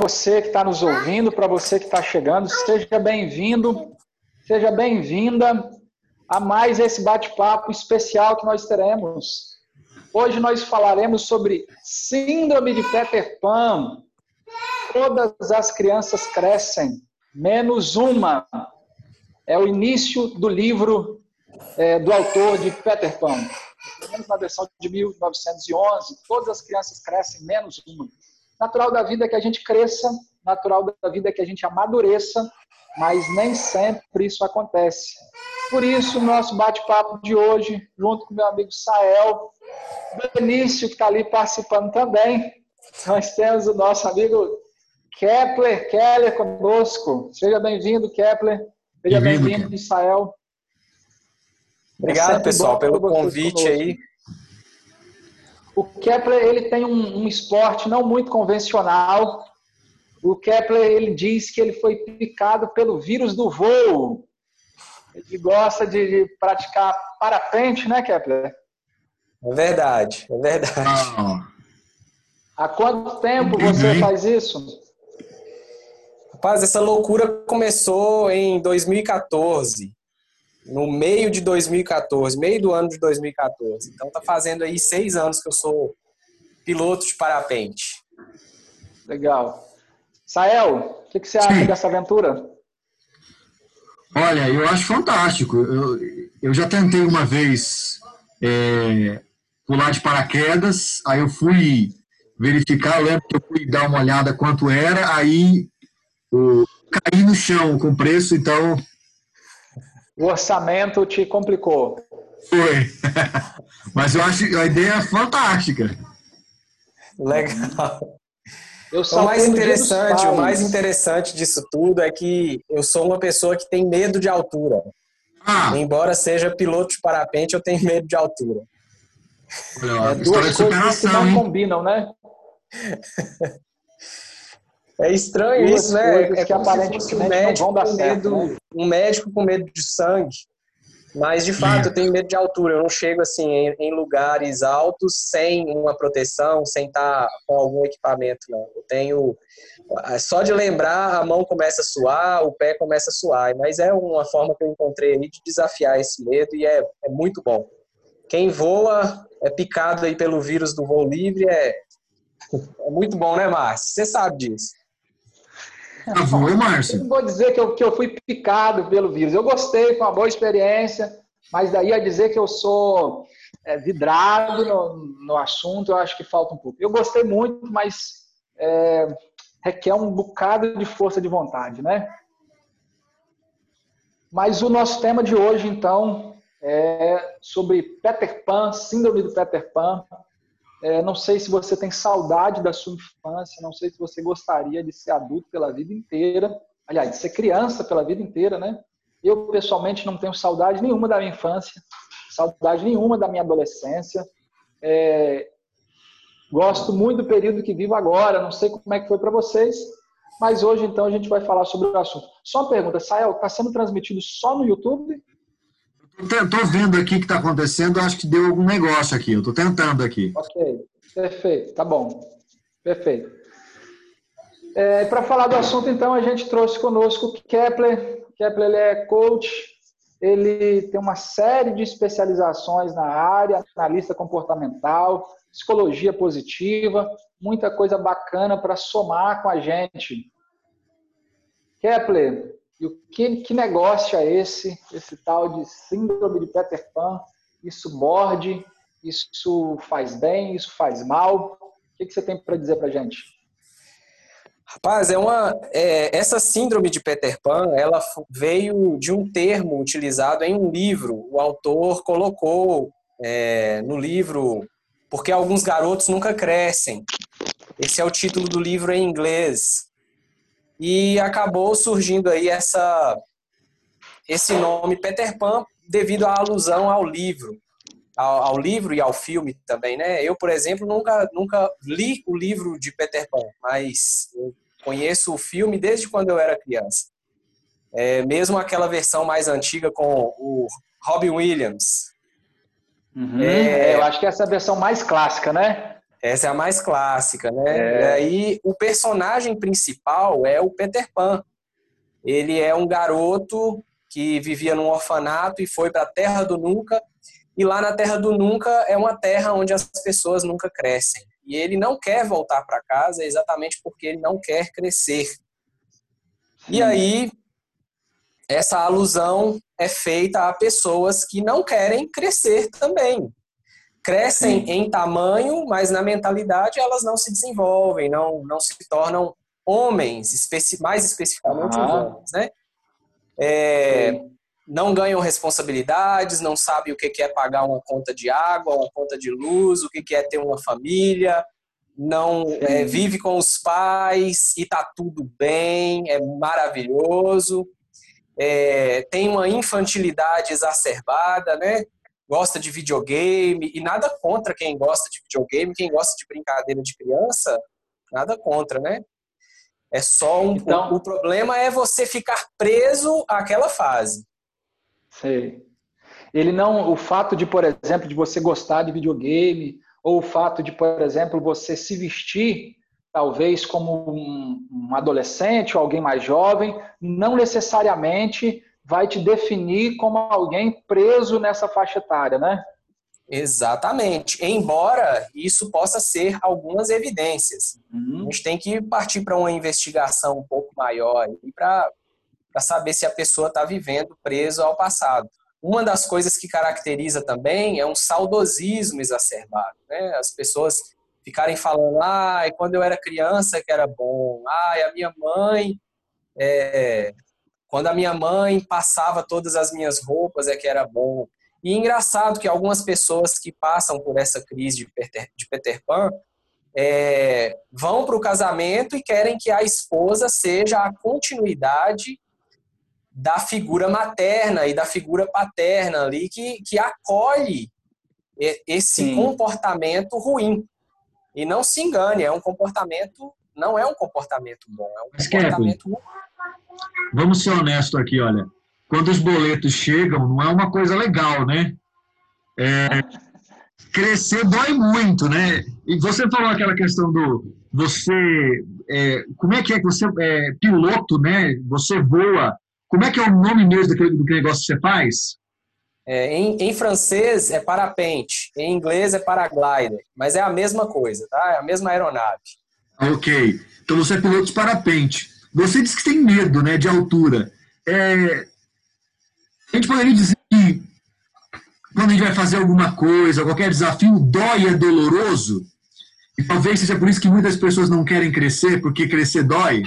você que está nos ouvindo, para você que está chegando, seja bem-vindo, seja bem-vinda a mais esse bate-papo especial que nós teremos. Hoje nós falaremos sobre Síndrome de Peter Pan. Todas as crianças crescem, menos uma. É o início do livro é, do autor de Peter Pan. Na versão de 1911, todas as crianças crescem, menos uma. Natural da vida é que a gente cresça, natural da vida é que a gente amadureça, mas nem sempre isso acontece. Por isso, nosso bate-papo de hoje, junto com meu amigo Sael, Benício, que está ali participando também, nós temos o nosso amigo Kepler, Keller conosco. Seja bem-vindo, Kepler. Seja bem-vindo, Israel. Obrigado, é pessoal, pelo convite conosco. aí. O Kepler ele tem um, um, esporte não muito convencional. O Kepler ele diz que ele foi picado pelo vírus do voo. Ele gosta de, de praticar parapente, né, Kepler? É verdade, é verdade. Ah. Há quanto tempo você faz isso? Rapaz, essa loucura começou em 2014 no meio de 2014, meio do ano de 2014. Então tá fazendo aí seis anos que eu sou piloto de parapente. Legal. Sael, o que, que, você acha Sim. dessa aventura? Olha, eu acho fantástico. Eu, eu já tentei uma vez é, pular de paraquedas, aí eu fui verificar, eu lembro que eu fui dar uma olhada quanto era, aí eu caí no chão com preço, então o orçamento te complicou. Foi. Mas eu acho a ideia fantástica. Legal. o mais interessante, o mais interessante disso tudo é que eu sou uma pessoa que tem medo de altura. Ah. Embora seja piloto de parapente, eu tenho medo de altura. Olha, é duas coisas que não hein? combinam, né? É estranho Duas isso, né? É que aparentemente um médico não vão dar com certo, medo, né? um médico com medo de sangue. Mas de fato, eu tenho medo de altura. Eu não chego assim em, em, lugares altos sem uma proteção, sem estar com algum equipamento, não. Eu tenho é só de lembrar, a mão começa a suar, o pé começa a suar. Mas é uma forma que eu encontrei aí de desafiar esse medo e é, é muito bom. Quem voa é picado aí pelo vírus do voo livre é, é muito bom, né, Márcio? Você sabe disso. Tá bom, Márcio? Não vou dizer que eu, que eu fui picado pelo vírus. Eu gostei, foi uma boa experiência, mas daí a dizer que eu sou é, vidrado no, no assunto, eu acho que falta um pouco. Eu gostei muito, mas é, requer um bocado de força de vontade, né? Mas o nosso tema de hoje, então, é sobre Peter Pan, síndrome do Peter Pan. É, não sei se você tem saudade da sua infância, não sei se você gostaria de ser adulto pela vida inteira, aliás, de ser criança pela vida inteira, né? Eu, pessoalmente, não tenho saudade nenhuma da minha infância, saudade nenhuma da minha adolescência. É, gosto muito do período que vivo agora, não sei como é que foi para vocês, mas hoje, então, a gente vai falar sobre o assunto. Só uma pergunta, Sael, está sendo transmitido só no YouTube? Estou vendo aqui o que está acontecendo, acho que deu algum negócio aqui, eu estou tentando aqui. Ok, perfeito, tá bom. Perfeito. É, Para falar do assunto, então, a gente trouxe conosco o Kepler. Kepler ele é coach, ele tem uma série de especializações na área, analista comportamental, psicologia positiva, muita coisa bacana para somar com a gente. Kepler, e o que, que negócio é esse, esse tal de síndrome de Peter Pan? Isso morde, isso faz bem, isso faz mal? O que, que você tem para dizer para gente? Rapaz, é uma, é, essa síndrome de Peter Pan, ela veio de um termo utilizado em um livro. O autor colocou é, no livro porque alguns garotos nunca crescem. Esse é o título do livro em inglês. E acabou surgindo aí essa, esse nome Peter Pan devido à alusão ao livro, ao, ao, livro e ao filme também, né? Eu, por exemplo, nunca, nunca li o livro de Peter Pan, mas eu conheço o filme desde quando eu era criança. É, mesmo aquela versão mais antiga com o Robin Williams. Uhum. É, eu acho que essa é a versão mais clássica, né? Essa é a mais clássica, né? É. E aí o personagem principal é o Peter Pan. Ele é um garoto que vivia num orfanato e foi para a Terra do Nunca. E lá na Terra do Nunca é uma terra onde as pessoas nunca crescem. E ele não quer voltar para casa exatamente porque ele não quer crescer. E aí essa alusão é feita a pessoas que não querem crescer também crescem Sim. em tamanho, mas na mentalidade elas não se desenvolvem, não, não se tornam homens, especi mais especificamente ah. homens, né? É, não ganham responsabilidades, não sabem o que é pagar uma conta de água, uma conta de luz, o que é ter uma família, não é, vive com os pais e tá tudo bem, é maravilhoso, é, tem uma infantilidade exacerbada, né? Gosta de videogame, e nada contra quem gosta de videogame, quem gosta de brincadeira de criança, nada contra, né? É só um. Então, o, o problema é você ficar preso àquela fase. Sei. Ele não. O fato de, por exemplo, de você gostar de videogame, ou o fato de, por exemplo, você se vestir talvez como um, um adolescente ou alguém mais jovem, não necessariamente vai te definir como alguém preso nessa faixa etária, né? Exatamente. Embora isso possa ser algumas evidências. Uhum. A gente tem que partir para uma investigação um pouco maior para saber se a pessoa está vivendo preso ao passado. Uma das coisas que caracteriza também é um saudosismo exacerbado. Né? As pessoas ficarem falando, ah, quando eu era criança que era bom, ah, a minha mãe é, quando a minha mãe passava todas as minhas roupas é que era bom. E engraçado que algumas pessoas que passam por essa crise de Peter, de Peter Pan é, vão para o casamento e querem que a esposa seja a continuidade da figura materna e da figura paterna ali que, que acolhe esse Sim. comportamento ruim. E não se engane, é um comportamento, não é um comportamento bom, é um comportamento ruim vamos ser honestos aqui, olha. Quando os boletos chegam, não é uma coisa legal, né? É, crescer dói muito, né? E você falou aquela questão do você, é, como é que é que você é piloto, né? Você voa. Como é que é o nome mesmo daquele, do negócio que você faz? É, em, em, francês é parapente, em inglês é paraglider, mas é a mesma coisa, tá? É a mesma aeronave. Ok. Então você é piloto de parapente. Você disse que tem medo né, de altura. É, a gente poderia dizer que quando a gente vai fazer alguma coisa, qualquer desafio, dói é doloroso? E talvez seja por isso que muitas pessoas não querem crescer, porque crescer dói?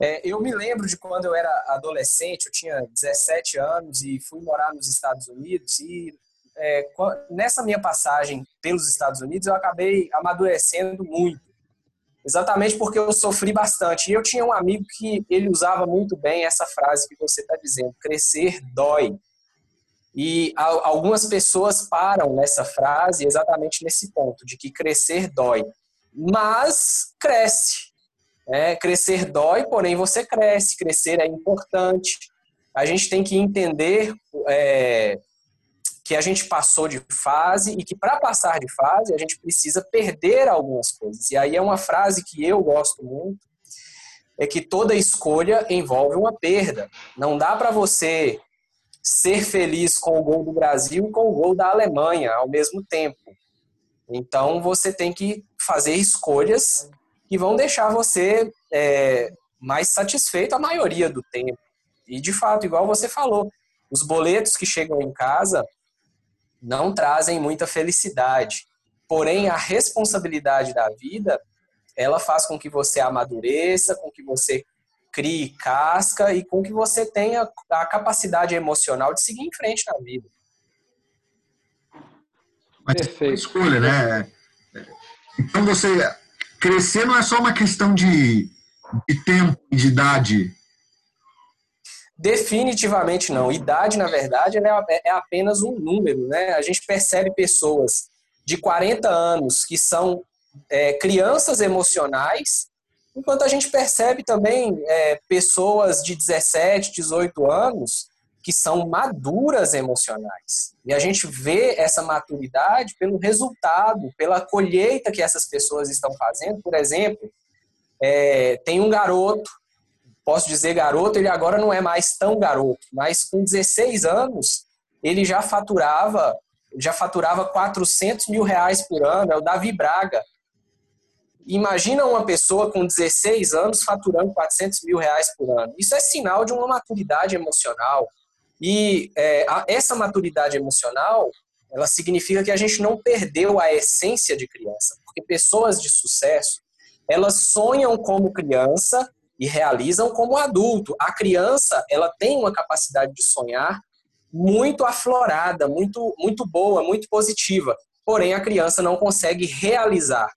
É, eu me lembro de quando eu era adolescente, eu tinha 17 anos e fui morar nos Estados Unidos. E é, nessa minha passagem pelos Estados Unidos, eu acabei amadurecendo muito exatamente porque eu sofri bastante. E eu tinha um amigo que ele usava muito bem essa frase que você está dizendo: crescer dói. E algumas pessoas param nessa frase exatamente nesse ponto, de que crescer dói. Mas cresce. É, crescer dói, porém você cresce. Crescer é importante. A gente tem que entender é, que a gente passou de fase e que para passar de fase a gente precisa perder algumas coisas. E aí é uma frase que eu gosto muito, é que toda escolha envolve uma perda. Não dá para você ser feliz com o gol do Brasil e com o gol da Alemanha ao mesmo tempo. Então você tem que fazer escolhas que vão deixar você é, mais satisfeito a maioria do tempo. E de fato, igual você falou, os boletos que chegam em casa não trazem muita felicidade. Porém, a responsabilidade da vida, ela faz com que você amadureça, com que você crie casca e com que você tenha a capacidade emocional de seguir em frente na vida. Mas é uma escolha, né? Então você crescer não é só uma questão de, de tempo, de idade, Definitivamente não. Idade, na verdade, é, é apenas um número. Né? A gente percebe pessoas de 40 anos que são é, crianças emocionais, enquanto a gente percebe também é, pessoas de 17, 18 anos que são maduras emocionais. E a gente vê essa maturidade pelo resultado, pela colheita que essas pessoas estão fazendo. Por exemplo, é, tem um garoto, posso dizer garoto, ele agora não é mais tão garoto, mas com 16 anos ele já faturava já faturava 400 mil reais por ano, é o Davi Braga. Imagina uma pessoa com 16 anos faturando 400 mil reais por ano. Isso é sinal de uma maturidade emocional, e é, essa maturidade emocional, ela significa que a gente não perdeu a essência de criança, porque pessoas de sucesso, elas sonham como criança e realizam como adulto. A criança, ela tem uma capacidade de sonhar muito aflorada, muito muito boa, muito positiva. Porém, a criança não consegue realizar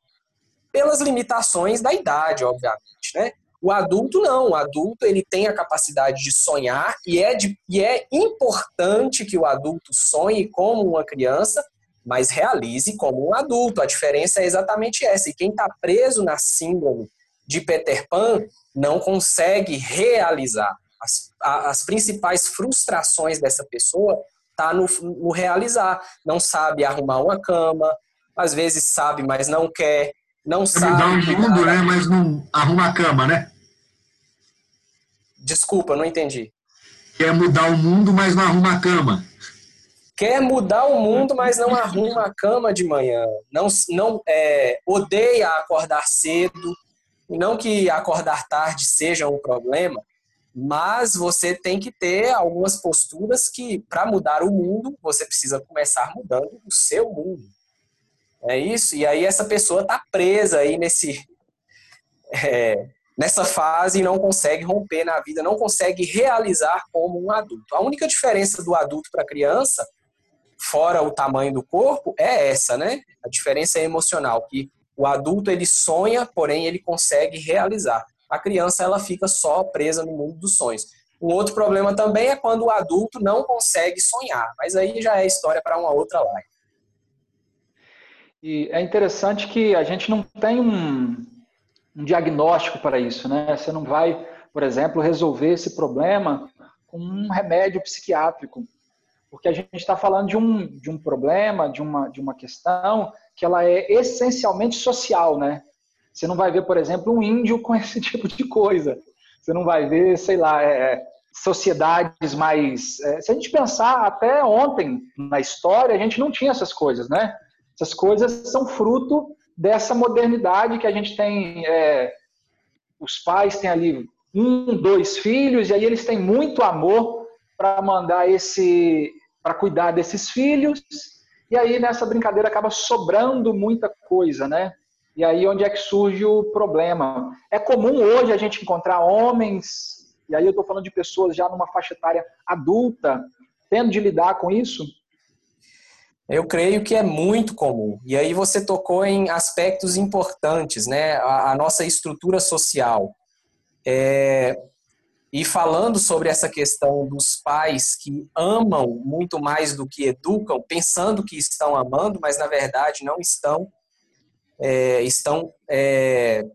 pelas limitações da idade, obviamente, né? O adulto não, o adulto ele tem a capacidade de sonhar e é, de, e é importante que o adulto sonhe como uma criança, mas realize como um adulto. A diferença é exatamente essa. E quem está preso na síndrome de Peter Pan não consegue realizar. As, as principais frustrações dessa pessoa tá no, no realizar. Não sabe arrumar uma cama, às vezes sabe, mas não quer. Não sabe. Dá um mundo, né? Mas não arruma a cama, né? Desculpa, não entendi. Quer mudar o mundo, mas não arruma a cama. Quer mudar o mundo, mas não arruma a cama de manhã. Não, não é, odeia acordar cedo. Não que acordar tarde seja um problema, mas você tem que ter algumas posturas que, para mudar o mundo, você precisa começar mudando o seu mundo. É isso? E aí essa pessoa está presa aí nesse, é, nessa fase e não consegue romper na vida, não consegue realizar como um adulto. A única diferença do adulto para a criança, fora o tamanho do corpo, é essa, né? A diferença é emocional, que o adulto ele sonha, porém ele consegue realizar. A criança ela fica só presa no mundo dos sonhos. Um outro problema também é quando o adulto não consegue sonhar, mas aí já é história para uma outra live. E é interessante que a gente não tem um, um diagnóstico para isso, né? Você não vai, por exemplo, resolver esse problema com um remédio psiquiátrico, porque a gente está falando de um, de um problema, de uma, de uma questão que ela é essencialmente social, né? Você não vai ver, por exemplo, um índio com esse tipo de coisa. Você não vai ver, sei lá, é, sociedades mais. É, se a gente pensar até ontem na história, a gente não tinha essas coisas, né? Essas coisas são fruto dessa modernidade que a gente tem. É, os pais têm ali um, dois filhos, e aí eles têm muito amor para mandar esse. Para cuidar desses filhos, e aí nessa brincadeira acaba sobrando muita coisa, né? E aí onde é que surge o problema? É comum hoje a gente encontrar homens, e aí eu estou falando de pessoas já numa faixa etária adulta, tendo de lidar com isso, eu creio que é muito comum. E aí você tocou em aspectos importantes, né? A, a nossa estrutura social. É, e falando sobre essa questão dos pais que amam muito mais do que educam, pensando que estão amando, mas na verdade não estão, é, estão é,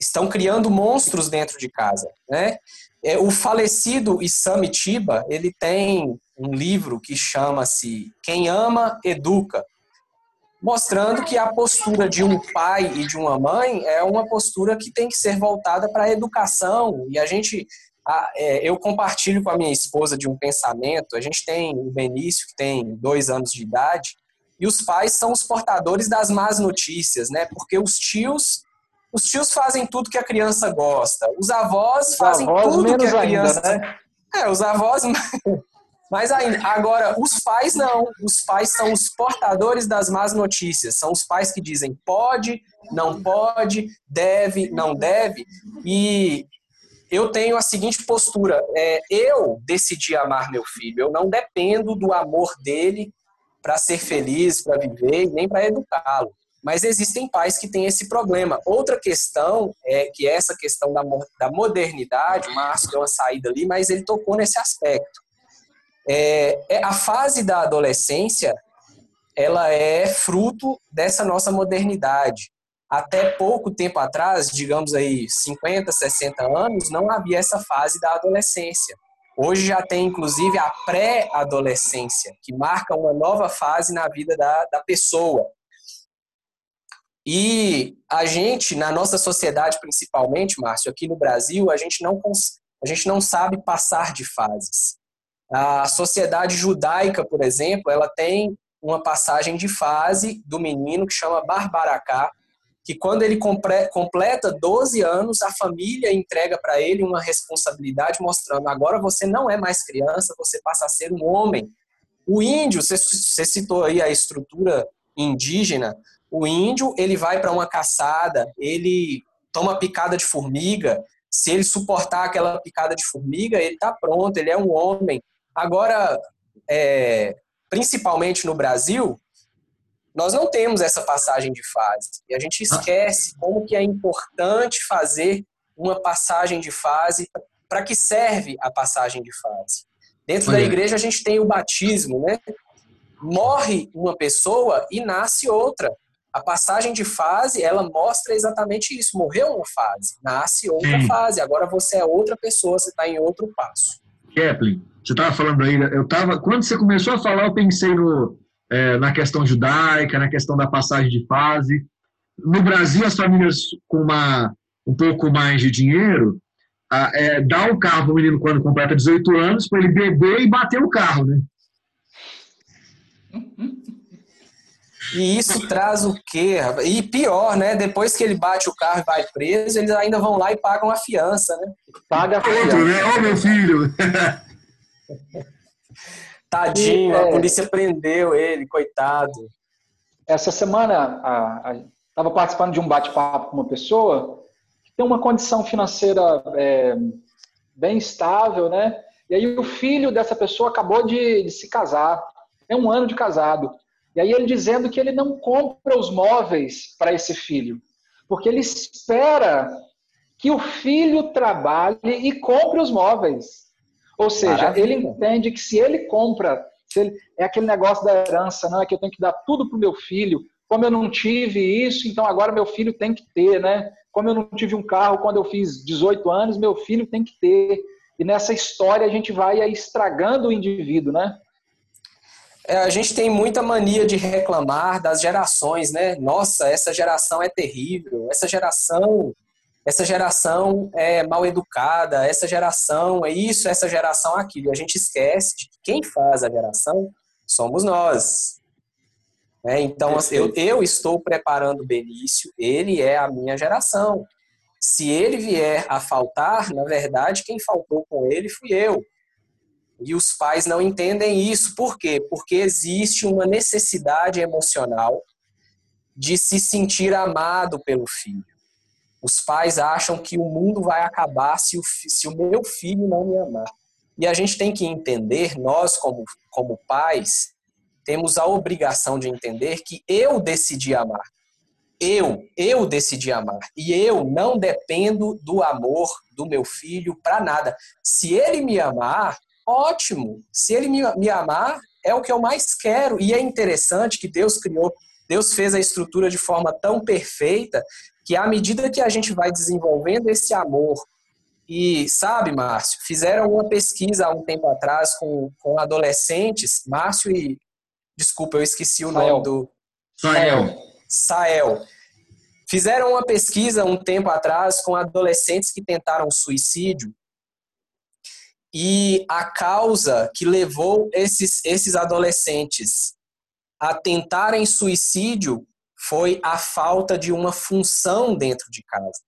estão criando monstros dentro de casa, né? É, o falecido Isami Tiba, ele tem um livro que chama-se Quem Ama, Educa, mostrando que a postura de um pai e de uma mãe é uma postura que tem que ser voltada para a educação. E a gente, a, é, eu compartilho com a minha esposa de um pensamento. A gente tem o Benício, que tem dois anos de idade, e os pais são os portadores das más notícias, né? Porque os tios os tios fazem tudo que a criança gosta. Os avós os fazem avós tudo que a criança. Ainda, né? É, os avós Mas ainda, agora, os pais não. Os pais são os portadores das más notícias. São os pais que dizem pode, não pode, deve, não deve. E eu tenho a seguinte postura: é, eu decidi amar meu filho. Eu não dependo do amor dele para ser feliz, para viver, nem para educá-lo. Mas existem pais que têm esse problema. Outra questão é que essa questão da, da modernidade, o Márcio deu uma saída ali, mas ele tocou nesse aspecto é, é, a fase da adolescência ela é fruto dessa nossa modernidade. Até pouco tempo atrás, digamos aí 50, 60 anos, não havia essa fase da adolescência. Hoje já tem, inclusive, a pré-adolescência, que marca uma nova fase na vida da, da pessoa. E a gente, na nossa sociedade principalmente, Márcio, aqui no Brasil, a gente não, a gente não sabe passar de fases. A sociedade judaica, por exemplo, ela tem uma passagem de fase do menino que chama Barbaracá, que quando ele completa 12 anos, a família entrega para ele uma responsabilidade mostrando agora você não é mais criança, você passa a ser um homem. O índio, você citou aí a estrutura indígena, o índio, ele vai para uma caçada, ele toma picada de formiga, se ele suportar aquela picada de formiga, ele está pronto, ele é um homem. Agora, é, principalmente no Brasil, nós não temos essa passagem de fase. E a gente esquece como que é importante fazer uma passagem de fase, para que serve a passagem de fase. Dentro da igreja a gente tem o batismo, né? Morre uma pessoa e nasce outra. A passagem de fase, ela mostra exatamente isso. Morreu uma fase, nasce outra Sim. fase. Agora você é outra pessoa, você está em outro passo. Kepler, você estava falando aí, eu tava, quando você começou a falar, eu pensei no, é, na questão judaica, na questão da passagem de fase. No Brasil, as famílias com uma, um pouco mais de dinheiro a, é, dá o carro para o menino quando completa 18 anos para ele beber e bater o carro, né? E isso traz o quê? E pior, né? Depois que ele bate o carro e vai preso, eles ainda vão lá e pagam a fiança, né? Paga a fiança. né? Ô, meu filho! Tadinho, e, a é, polícia prendeu ele, coitado. Essa semana, estava participando de um bate-papo com uma pessoa que tem uma condição financeira é, bem estável, né? E aí o filho dessa pessoa acabou de, de se casar, tem um ano de casado. E aí ele dizendo que ele não compra os móveis para esse filho, porque ele espera que o filho trabalhe e compre os móveis. Ou seja, Maravilha. ele entende que se ele compra, se ele, é aquele negócio da herança, não é que eu tenho que dar tudo para o meu filho. Como eu não tive isso, então agora meu filho tem que ter, né? Como eu não tive um carro quando eu fiz 18 anos, meu filho tem que ter. E nessa história a gente vai estragando o indivíduo, né? É, a gente tem muita mania de reclamar das gerações, né? Nossa, essa geração é terrível, essa geração essa geração é mal educada, essa geração é isso, essa geração é aquilo. E a gente esquece de que quem faz a geração somos nós. É, então, eu, eu estou preparando o Benício, ele é a minha geração. Se ele vier a faltar, na verdade, quem faltou com ele fui eu. E os pais não entendem isso. Por quê? Porque existe uma necessidade emocional de se sentir amado pelo filho. Os pais acham que o mundo vai acabar se o, se o meu filho não me amar. E a gente tem que entender, nós como, como pais, temos a obrigação de entender que eu decidi amar. Eu, eu decidi amar. E eu não dependo do amor do meu filho para nada. Se ele me amar, ótimo. Se ele me, me amar, é o que eu mais quero. E é interessante que Deus criou, Deus fez a estrutura de forma tão perfeita que à medida que a gente vai desenvolvendo esse amor, e sabe, Márcio, fizeram uma pesquisa há um tempo atrás com, com adolescentes, Márcio e. Desculpa, eu esqueci o Sael. nome do. Sael. Sael. Fizeram uma pesquisa um tempo atrás com adolescentes que tentaram suicídio. E a causa que levou esses, esses adolescentes a tentarem suicídio foi a falta de uma função dentro de casa.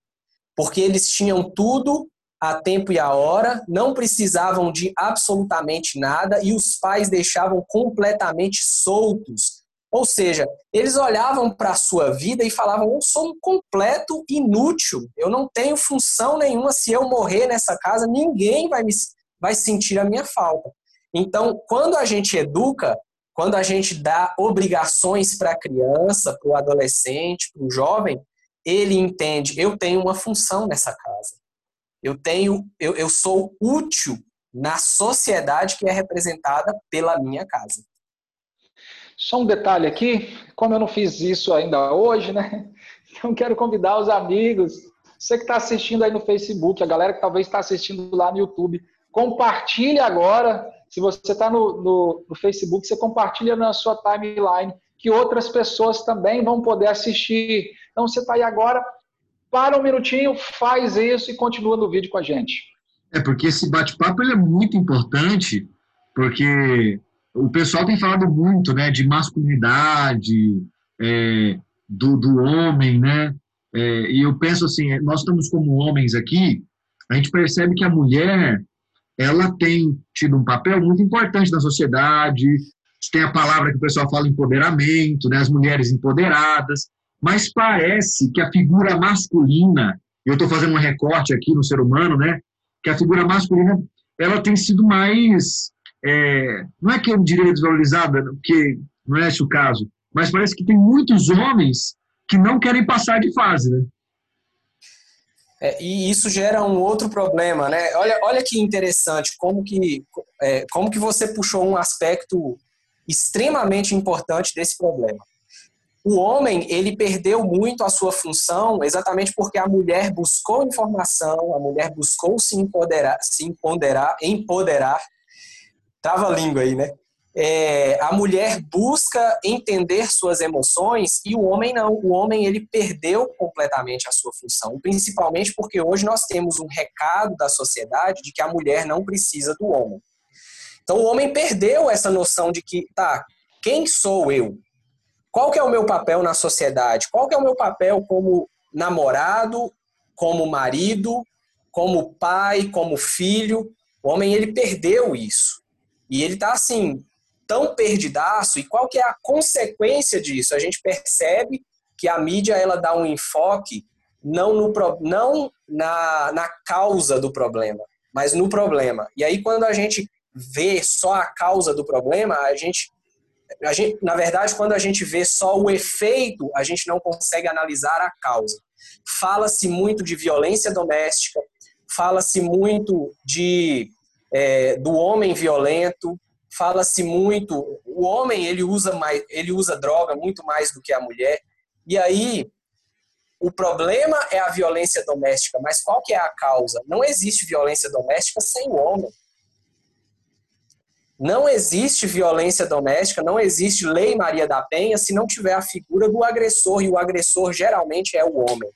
Porque eles tinham tudo a tempo e a hora, não precisavam de absolutamente nada e os pais deixavam completamente soltos. Ou seja, eles olhavam para a sua vida e falavam: Eu sou um completo inútil, eu não tenho função nenhuma. Se eu morrer nessa casa, ninguém vai, me, vai sentir a minha falta. Então, quando a gente educa, quando a gente dá obrigações para a criança, para o adolescente, para o jovem, ele entende, eu tenho uma função nessa casa. Eu tenho, eu, eu sou útil na sociedade que é representada pela minha casa. Só um detalhe aqui, como eu não fiz isso ainda hoje, né? Então quero convidar os amigos, você que está assistindo aí no Facebook, a galera que talvez está assistindo lá no YouTube, Compartilhe agora. Se você está no, no, no, Facebook, você compartilha na sua timeline, que outras pessoas também vão poder assistir. Então, você está aí agora, para um minutinho, faz isso e continua no vídeo com a gente. É, porque esse bate-papo é muito importante, porque o pessoal tem falado muito né, de masculinidade, é, do, do homem, né? É, e eu penso assim, nós estamos como homens aqui, a gente percebe que a mulher, ela tem tido um papel muito importante na sociedade, tem a palavra que o pessoal fala empoderamento, né, as mulheres empoderadas, mas parece que a figura masculina, eu estou fazendo um recorte aqui no ser humano, né, que a figura masculina ela tem sido mais, é, não é que eu diria desvalorizada, porque não é esse o caso, mas parece que tem muitos homens que não querem passar de fase, né? É, e isso gera um outro problema, né? Olha, olha que interessante como que, é, como que você puxou um aspecto extremamente importante desse problema. O homem, ele perdeu muito a sua função exatamente porque a mulher buscou informação, a mulher buscou se empoderar, se empoderar, empoderar. Trava a língua aí, né? É, a mulher busca entender suas emoções e o homem não. O homem ele perdeu completamente a sua função, principalmente porque hoje nós temos um recado da sociedade de que a mulher não precisa do homem. Então o homem perdeu essa noção de que, tá, quem sou eu? Qual que é o meu papel na sociedade? Qual que é o meu papel como namorado, como marido, como pai, como filho? O homem ele perdeu isso. E ele está assim, tão perdidaço e qual que é a consequência disso? A gente percebe que a mídia ela dá um enfoque não, no, não na, na causa do problema, mas no problema. E aí quando a gente vê só a causa do problema, a gente, a gente na verdade, quando a gente vê só o efeito, a gente não consegue analisar a causa. Fala-se muito de violência doméstica, fala-se muito de é, do homem violento, fala-se muito, o homem ele usa mais, ele usa droga muito mais do que a mulher. E aí o problema é a violência doméstica, mas qual que é a causa? Não existe violência doméstica sem o homem. Não existe violência doméstica, não existe lei Maria da Penha se não tiver a figura do agressor, e o agressor geralmente é o homem.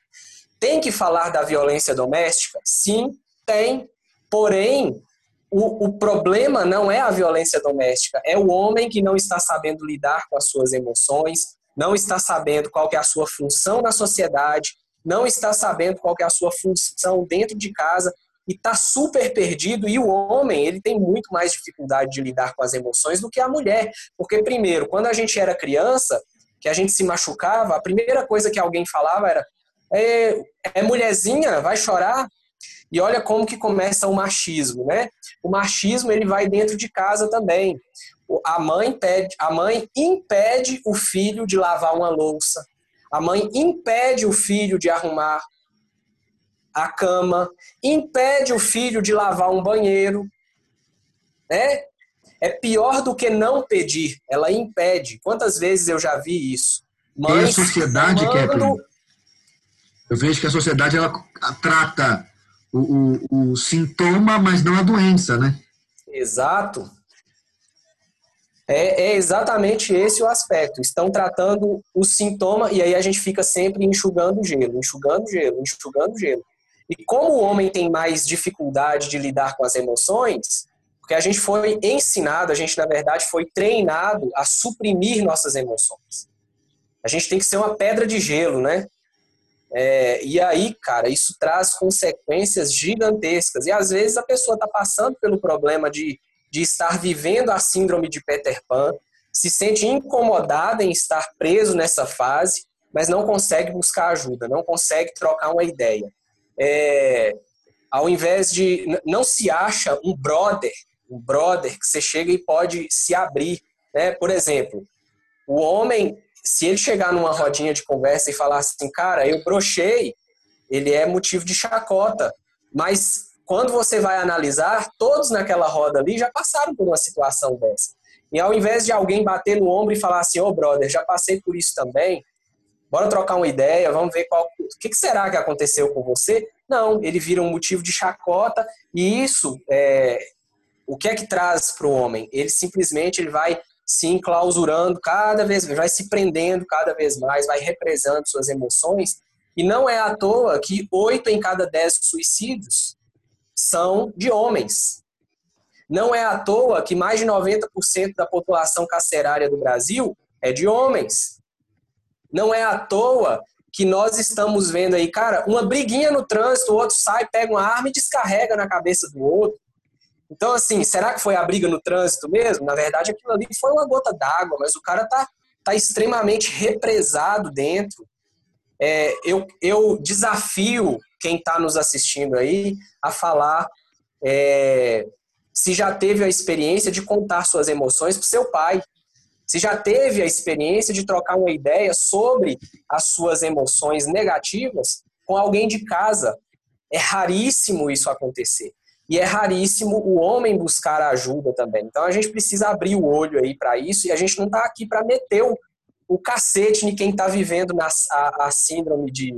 Tem que falar da violência doméstica? Sim, tem. Porém, o, o problema não é a violência doméstica, é o homem que não está sabendo lidar com as suas emoções, não está sabendo qual é a sua função na sociedade, não está sabendo qual é a sua função dentro de casa e está super perdido. E o homem, ele tem muito mais dificuldade de lidar com as emoções do que a mulher. Porque, primeiro, quando a gente era criança, que a gente se machucava, a primeira coisa que alguém falava era: é, é mulherzinha, vai chorar. E olha como que começa o machismo, né? O machismo ele vai dentro de casa também. A mãe pede, a mãe impede o filho de lavar uma louça. A mãe impede o filho de arrumar a cama, impede o filho de lavar um banheiro, né? É pior do que não pedir, ela impede. Quantas vezes eu já vi isso? E a sociedade, mando... eu vejo que a sociedade ela trata o, o, o sintoma, mas não a doença, né? Exato. É, é, exatamente esse o aspecto. Estão tratando o sintoma e aí a gente fica sempre enxugando gelo, enxugando gelo, enxugando gelo. E como o homem tem mais dificuldade de lidar com as emoções, porque a gente foi ensinado, a gente na verdade foi treinado a suprimir nossas emoções. A gente tem que ser uma pedra de gelo, né? É, e aí, cara, isso traz consequências gigantescas. E às vezes a pessoa está passando pelo problema de, de estar vivendo a síndrome de Peter Pan, se sente incomodada em estar preso nessa fase, mas não consegue buscar ajuda, não consegue trocar uma ideia. É, ao invés de. Não se acha um brother, um brother que você chega e pode se abrir. Né? Por exemplo, o homem se ele chegar numa rodinha de conversa e falar assim, cara, eu brochei, ele é motivo de chacota. Mas quando você vai analisar, todos naquela roda ali já passaram por uma situação dessa. E ao invés de alguém bater no ombro e falar assim, ô oh, brother, já passei por isso também, bora trocar uma ideia, vamos ver qual, o que, será que aconteceu com você. Não, ele vira um motivo de chacota e isso, é, o que é que traz para o homem? Ele simplesmente ele vai se enclausurando cada vez, vai se prendendo cada vez mais, vai represando suas emoções. E não é à toa que oito em cada dez suicídios são de homens. Não é à toa que mais de 90% da população carcerária do Brasil é de homens. Não é à toa que nós estamos vendo aí, cara, uma briguinha no trânsito, o outro sai, pega uma arma e descarrega na cabeça do outro. Então, assim, será que foi a briga no trânsito mesmo? Na verdade, aquilo ali foi uma gota d'água, mas o cara tá, tá extremamente represado dentro. É, eu, eu desafio quem está nos assistindo aí a falar é, se já teve a experiência de contar suas emoções para seu pai, se já teve a experiência de trocar uma ideia sobre as suas emoções negativas com alguém de casa. É raríssimo isso acontecer. E é raríssimo o homem buscar ajuda também. Então a gente precisa abrir o olho aí para isso e a gente não está aqui para meter o, o cacete em quem está vivendo na, a, a síndrome de,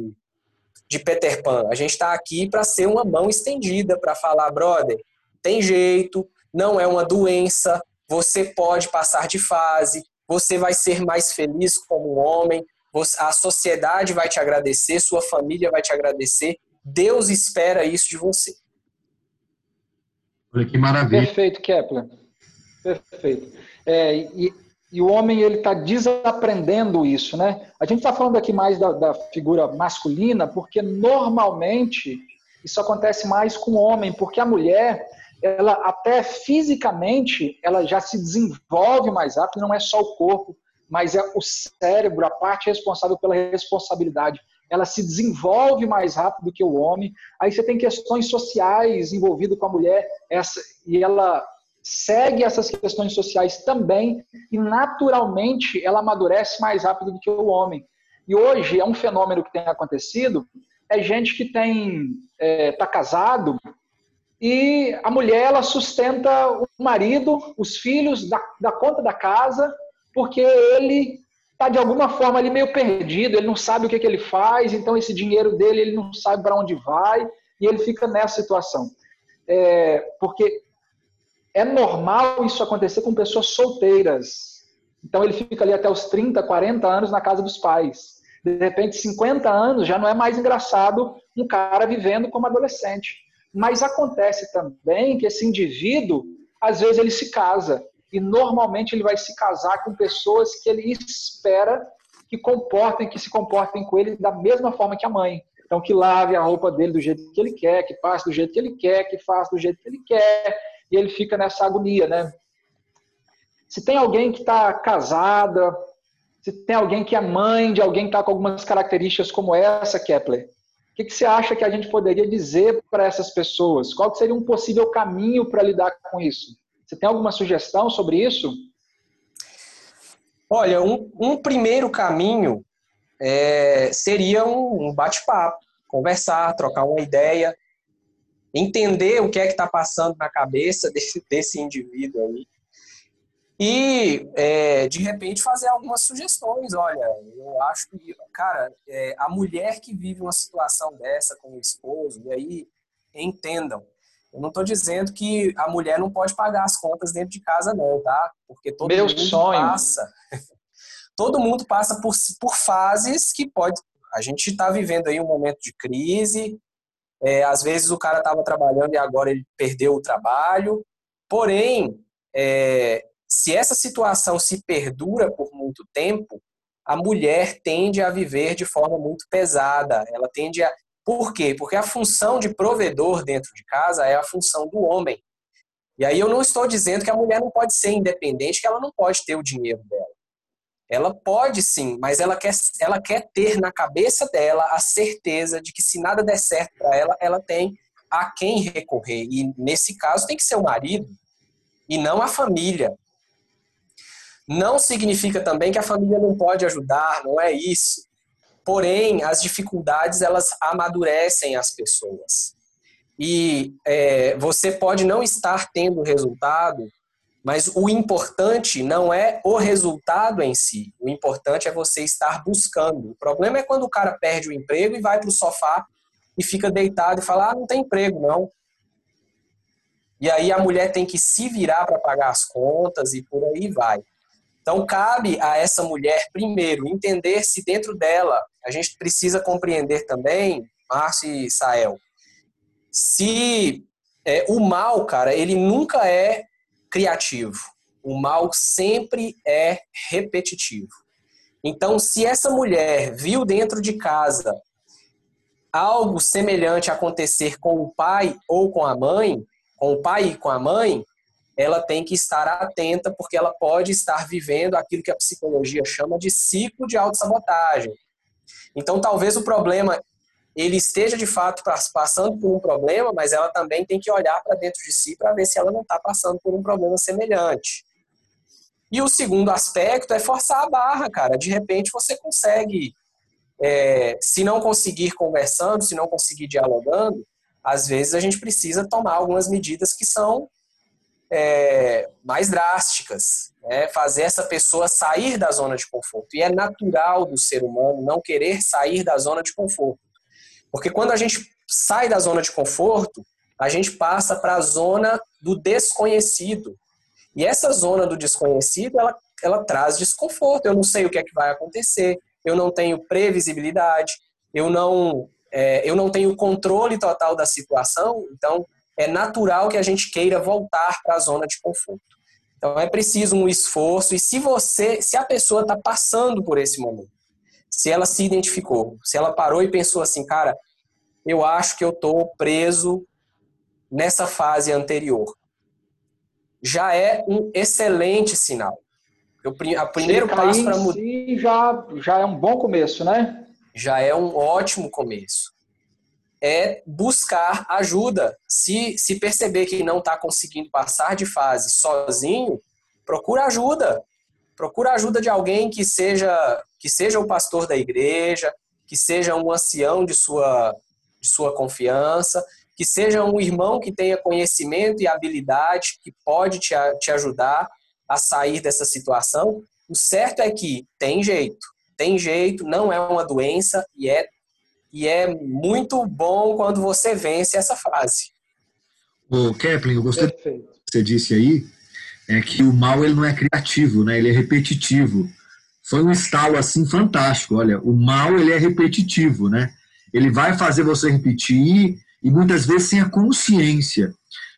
de Peter Pan. A gente está aqui para ser uma mão estendida, para falar, brother, tem jeito, não é uma doença, você pode passar de fase, você vai ser mais feliz como homem, a sociedade vai te agradecer, sua família vai te agradecer. Deus espera isso de você. Olha que maravilha. Perfeito, Kepler. Perfeito. É, e, e, o homem ele está desaprendendo isso, né? A gente está falando aqui mais da, da, figura masculina, porque normalmente isso acontece mais com o homem, porque a mulher ela até fisicamente ela já se desenvolve mais rápido, não é só o corpo, mas é o cérebro, a parte responsável pela responsabilidade. Ela se desenvolve mais rápido que o homem. Aí você tem questões sociais envolvidas com a mulher, essa, e ela segue essas questões sociais também, e naturalmente ela amadurece mais rápido do que o homem. E hoje é um fenômeno que tem acontecido, é gente que tem está é, tá casado e a mulher ela sustenta o marido, os filhos, da, da conta da casa, porque ele está de alguma forma ali meio perdido, ele não sabe o que, que ele faz, então esse dinheiro dele ele não sabe para onde vai e ele fica nessa situação. É, porque é normal isso acontecer com pessoas solteiras. Então ele fica ali até os 30, 40 anos na casa dos pais. De repente, 50 anos já não é mais engraçado um cara vivendo como adolescente. Mas acontece também que esse indivíduo, às vezes, ele se casa. E normalmente ele vai se casar com pessoas que ele espera que comportem, que se comportem com ele da mesma forma que a mãe. Então, que lave a roupa dele do jeito que ele quer, que passe do jeito que ele quer, que faça do jeito que ele quer. E ele fica nessa agonia, né? Se tem alguém que está casada, se tem alguém que é mãe de alguém que está com algumas características como essa, Kepler, que, que você acha que a gente poderia dizer para essas pessoas? Qual seria um possível caminho para lidar com isso? Você tem alguma sugestão sobre isso? Olha, um, um primeiro caminho é, seria um, um bate-papo, conversar, trocar uma ideia, entender o que é que está passando na cabeça desse, desse indivíduo aí e, é, de repente, fazer algumas sugestões. Olha, eu acho que, cara, é, a mulher que vive uma situação dessa com o esposo, e aí, entendam, eu não estou dizendo que a mulher não pode pagar as contas dentro de casa, não, tá? Porque todo Meu mundo sonho. passa. todo mundo passa por, por fases que pode. A gente está vivendo aí um momento de crise. É, às vezes o cara estava trabalhando e agora ele perdeu o trabalho. Porém, é, se essa situação se perdura por muito tempo, a mulher tende a viver de forma muito pesada. Ela tende a. Por quê? Porque a função de provedor dentro de casa é a função do homem. E aí eu não estou dizendo que a mulher não pode ser independente, que ela não pode ter o dinheiro dela. Ela pode sim, mas ela quer, ela quer ter na cabeça dela a certeza de que se nada der certo para ela, ela tem a quem recorrer. E nesse caso tem que ser o marido e não a família. Não significa também que a família não pode ajudar, não é isso. Porém, as dificuldades elas amadurecem as pessoas. E é, você pode não estar tendo resultado Mas o importante não é o resultado em si. O importante é você estar buscando. O problema é quando o cara perde o emprego e vai para o sofá e fica deitado e fala: ah, não tem emprego, não. E aí a mulher tem que se virar para pagar as contas e por aí vai. Então cabe a essa mulher primeiro entender se dentro dela a gente precisa compreender também, Márcio e Sael, se é, o mal, cara, ele nunca é criativo. O mal sempre é repetitivo. Então, se essa mulher viu dentro de casa algo semelhante acontecer com o pai ou com a mãe, com o pai e com a mãe, ela tem que estar atenta porque ela pode estar vivendo aquilo que a psicologia chama de ciclo de autossabotagem. Então, talvez o problema ele esteja de fato passando por um problema, mas ela também tem que olhar para dentro de si para ver se ela não está passando por um problema semelhante. E o segundo aspecto é forçar a barra, cara. De repente você consegue, é, se não conseguir conversando, se não conseguir dialogando, às vezes a gente precisa tomar algumas medidas que são é, mais drásticas, né? fazer essa pessoa sair da zona de conforto. E é natural do ser humano não querer sair da zona de conforto. Porque quando a gente sai da zona de conforto, a gente passa para a zona do desconhecido. E essa zona do desconhecido, ela, ela traz desconforto. Eu não sei o que é que vai acontecer, eu não tenho previsibilidade, eu não, é, eu não tenho controle total da situação, então é natural que a gente queira voltar para a zona de conforto. Então é preciso um esforço e se você, se a pessoa está passando por esse momento, se ela se identificou, se ela parou e pensou assim, cara, eu acho que eu estou preso nessa fase anterior, já é um excelente sinal. O primeiro passo para mudar. Si já, já é um bom começo, né? Já é um ótimo começo. É buscar ajuda. Se, se perceber que não está conseguindo passar de fase sozinho, procura ajuda. Procura ajuda de alguém que seja que seja o pastor da igreja, que seja um ancião de sua, de sua confiança, que seja um irmão que tenha conhecimento e habilidade, que pode te, te ajudar a sair dessa situação. O certo é que tem jeito, tem jeito, não é uma doença e é, e é muito bom quando você vence essa fase. O Kepler, eu gostei do que você disse aí, é que o mal ele não é criativo, né? ele é repetitivo foi um estalo assim fantástico. Olha, o mal ele é repetitivo, né? Ele vai fazer você repetir e muitas vezes sem a consciência.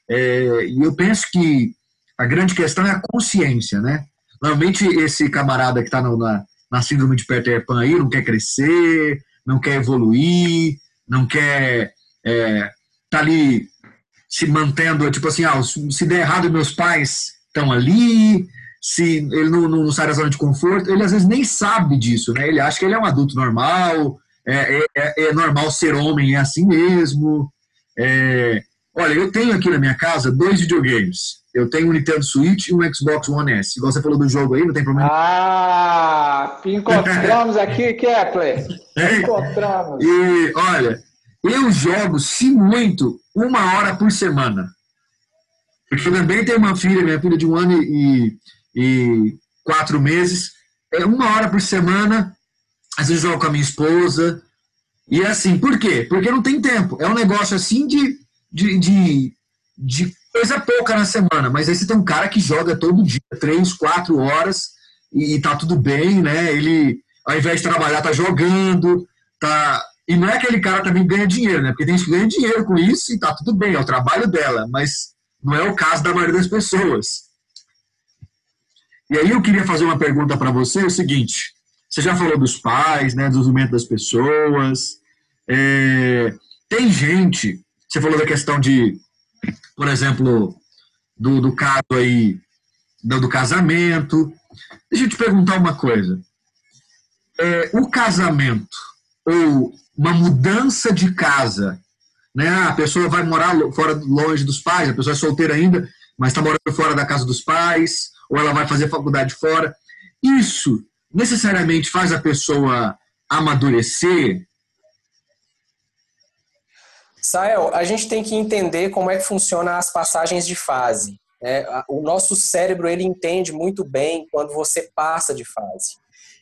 É, e eu penso que a grande questão é a consciência, né? Normalmente esse camarada que está na, na síndrome de Peter Pan aí não quer crescer, não quer evoluir, não quer é, tá ali se mantendo, tipo assim, ah, se der errado meus pais estão ali, se ele não, não, sai da zona de conforto, ele às vezes nem sabe disso, né? Ele acha que ele é um adulto normal, é, é, é, é normal ser homem, é assim mesmo. É... Olha, eu tenho aqui na minha casa dois videogames. Eu tenho um Nintendo Switch e um Xbox One S. Igual você falou do jogo aí, não tem problema. Ah, encontramos aqui, Kepler. É. Encontramos. E, olha, eu jogo, se muito, uma hora por semana. Porque eu também tenho uma filha, minha filha de um ano e, e quatro meses, é uma hora por semana, às vezes jogo com a minha esposa, e é assim, por quê? Porque não tem tempo, é um negócio assim de, de, de, de coisa pouca na semana, mas aí você tem um cara que joga todo dia, três, quatro horas, e, e tá tudo bem, né, ele, ao invés de trabalhar, tá jogando, tá... E não é aquele cara também ganha dinheiro, né? Porque tem gente que ganha dinheiro com isso e tá tudo bem, é o trabalho dela, mas não é o caso da maioria das pessoas. E aí eu queria fazer uma pergunta para você, é o seguinte, você já falou dos pais, né, do desenvolvimento das pessoas, é, tem gente, você falou da questão de, por exemplo, do, do caso aí, do, do casamento, deixa eu te perguntar uma coisa, é, o casamento ou uma mudança de casa, né, a pessoa vai morar fora, longe dos pais, a pessoa é solteira ainda, mas está morando fora da casa dos pais, ou ela vai fazer faculdade fora. Isso necessariamente faz a pessoa amadurecer? Sael, a gente tem que entender como é que funciona as passagens de fase. É, o nosso cérebro ele entende muito bem quando você passa de fase.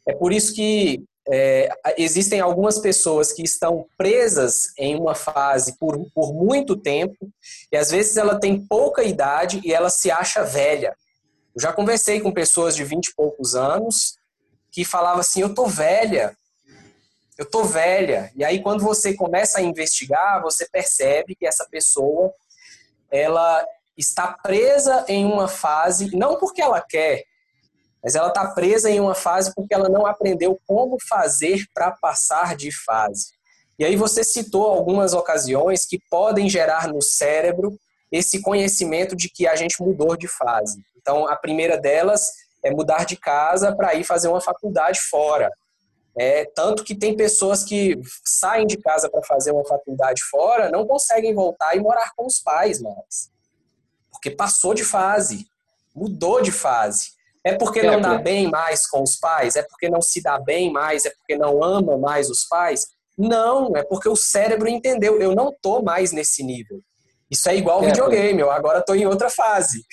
É por isso que é, existem algumas pessoas que estão presas em uma fase por, por muito tempo e às vezes ela tem pouca idade e ela se acha velha. Eu já conversei com pessoas de 20 e poucos anos que falavam assim: Eu tô velha, eu tô velha. E aí, quando você começa a investigar, você percebe que essa pessoa ela está presa em uma fase, não porque ela quer, mas ela está presa em uma fase porque ela não aprendeu como fazer para passar de fase. E aí você citou algumas ocasiões que podem gerar no cérebro esse conhecimento de que a gente mudou de fase. Então, a primeira delas é mudar de casa para ir fazer uma faculdade fora. É, tanto que tem pessoas que saem de casa para fazer uma faculdade fora, não conseguem voltar e morar com os pais mais. Porque passou de fase, mudou de fase. É porque não dá bem mais com os pais? É porque não se dá bem mais? É porque não ama mais os pais? Não, é porque o cérebro entendeu. Eu não tô mais nesse nível. Isso é igual ao é, videogame, eu agora estou em outra fase.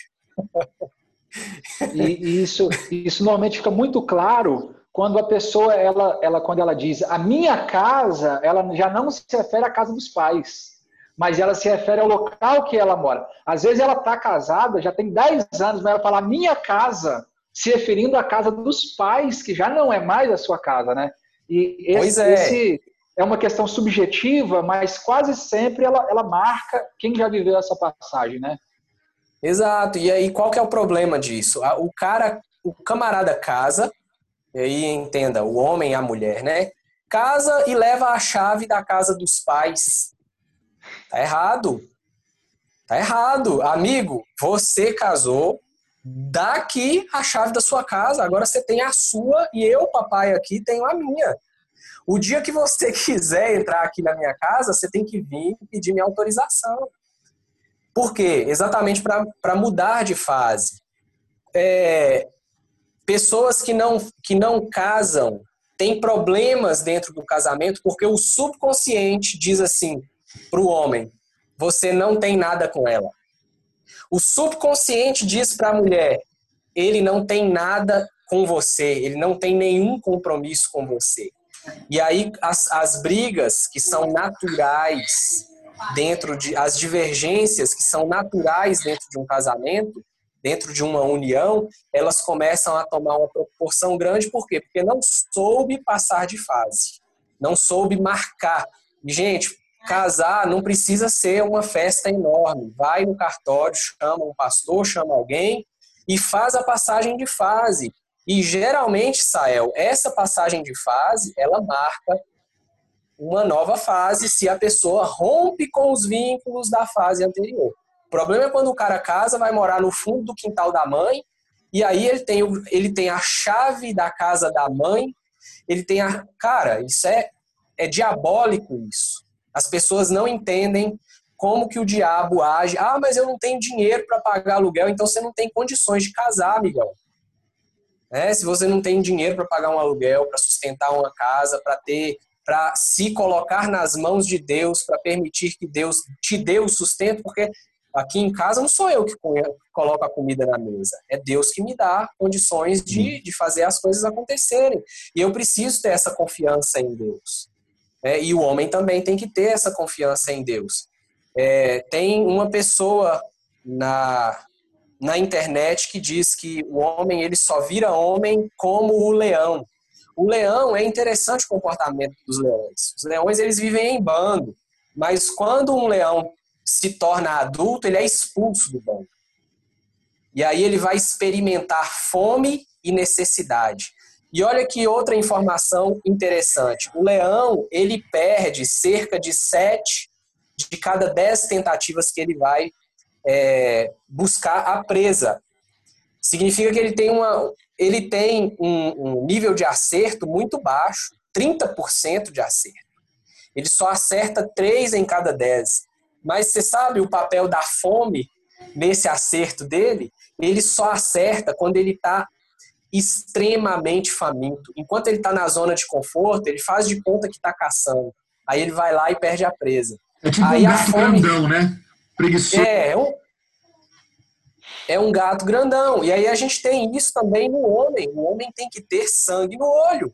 E, isso, isso normalmente fica muito claro quando a pessoa, ela, ela, quando ela diz a minha casa, ela já não se refere à casa dos pais, mas ela se refere ao local que ela mora. Às vezes ela está casada, já tem 10 anos, mas ela fala minha casa, se referindo à casa dos pais, que já não é mais a sua casa, né? E esse, é. esse é uma questão subjetiva, mas quase sempre ela, ela marca quem já viveu essa passagem, né? Exato. E aí, qual que é o problema disso? O cara, o camarada casa, e aí entenda, o homem e a mulher, né? Casa e leva a chave da casa dos pais. Tá errado. Tá errado. Amigo, você casou, dá aqui a chave da sua casa, agora você tem a sua e eu, papai, aqui tenho a minha. O dia que você quiser entrar aqui na minha casa, você tem que vir pedir minha autorização. Por quê? Exatamente para mudar de fase. É, pessoas que não, que não casam têm problemas dentro do casamento porque o subconsciente diz assim para o homem: você não tem nada com ela. O subconsciente diz para a mulher: ele não tem nada com você, ele não tem nenhum compromisso com você. E aí as, as brigas que são naturais dentro de as divergências que são naturais dentro de um casamento, dentro de uma união, elas começam a tomar uma proporção grande, por quê? Porque não soube passar de fase, não soube marcar. Gente, casar não precisa ser uma festa enorme. Vai no cartório, chama um pastor, chama alguém e faz a passagem de fase. E geralmente, Sael, essa passagem de fase, ela marca uma nova fase se a pessoa rompe com os vínculos da fase anterior. O problema é quando o cara casa, vai morar no fundo do quintal da mãe, e aí ele tem, ele tem a chave da casa da mãe, ele tem a. Cara, isso é, é diabólico isso. As pessoas não entendem como que o diabo age. Ah, mas eu não tenho dinheiro para pagar aluguel, então você não tem condições de casar, amigão. É, se você não tem dinheiro para pagar um aluguel, para sustentar uma casa, para ter para se colocar nas mãos de Deus, para permitir que Deus te dê o sustento, porque aqui em casa não sou eu que coloco a comida na mesa, é Deus que me dá condições de, de fazer as coisas acontecerem. E eu preciso ter essa confiança em Deus. É, e o homem também tem que ter essa confiança em Deus. É, tem uma pessoa na, na internet que diz que o homem ele só vira homem como o leão. O leão é interessante o comportamento dos leões. Os leões eles vivem em bando, mas quando um leão se torna adulto, ele é expulso do bando. E aí ele vai experimentar fome e necessidade. E olha que outra informação interessante. O leão, ele perde cerca de sete de cada dez tentativas que ele vai é, buscar a presa. Significa que ele tem uma, ele tem um, um nível de acerto muito baixo, 30% de acerto. Ele só acerta 3 em cada 10. Mas você sabe o papel da fome nesse acerto dele? Ele só acerta quando ele está extremamente faminto. Enquanto ele está na zona de conforto, ele faz de conta que está caçando. Aí ele vai lá e perde a presa. É tipo Aí um gato fome... grandão, né? Preguiçoso. É, é um, é um gato grandão. E aí a gente tem isso também no homem. O homem tem que ter sangue no olho.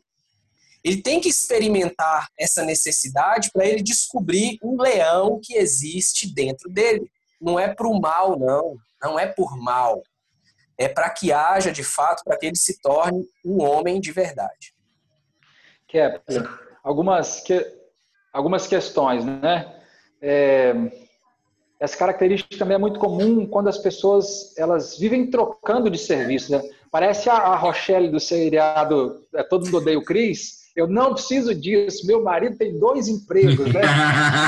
Ele tem que experimentar essa necessidade para ele descobrir um leão que existe dentro dele. Não é para o mal, não. Não é por mal. É para que haja, de fato, para que ele se torne um homem de verdade. Kepler, algumas, que, algumas questões, né? É, essa característica também é muito comum quando as pessoas elas vivem trocando de serviço. Né? Parece a, a Rochelle do seriado é, Todo Mundo Odeia o Cris. Eu não preciso disso. Meu marido tem dois empregos, né?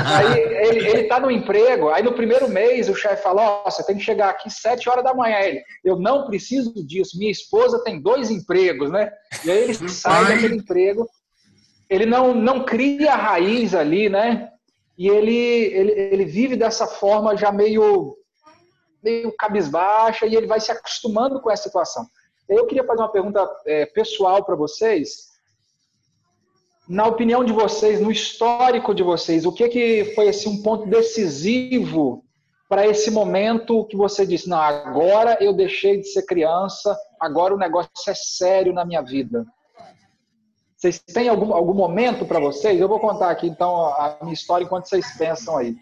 aí ele está no emprego. Aí no primeiro mês o chefe fala: Ó, oh, você tem que chegar aqui sete horas da manhã. Ele, eu não preciso disso. Minha esposa tem dois empregos, né? E aí ele sai daquele emprego. Ele não, não cria raiz ali, né? e ele, ele, ele vive dessa forma já meio, meio cabisbaixa e ele vai se acostumando com essa situação. Eu queria fazer uma pergunta é, pessoal para vocês. Na opinião de vocês, no histórico de vocês, o que, que foi assim, um ponto decisivo para esse momento que você disse, não, agora eu deixei de ser criança, agora o negócio é sério na minha vida? Vocês têm algum, algum momento para vocês? Eu vou contar aqui então a minha história enquanto vocês pensam aí.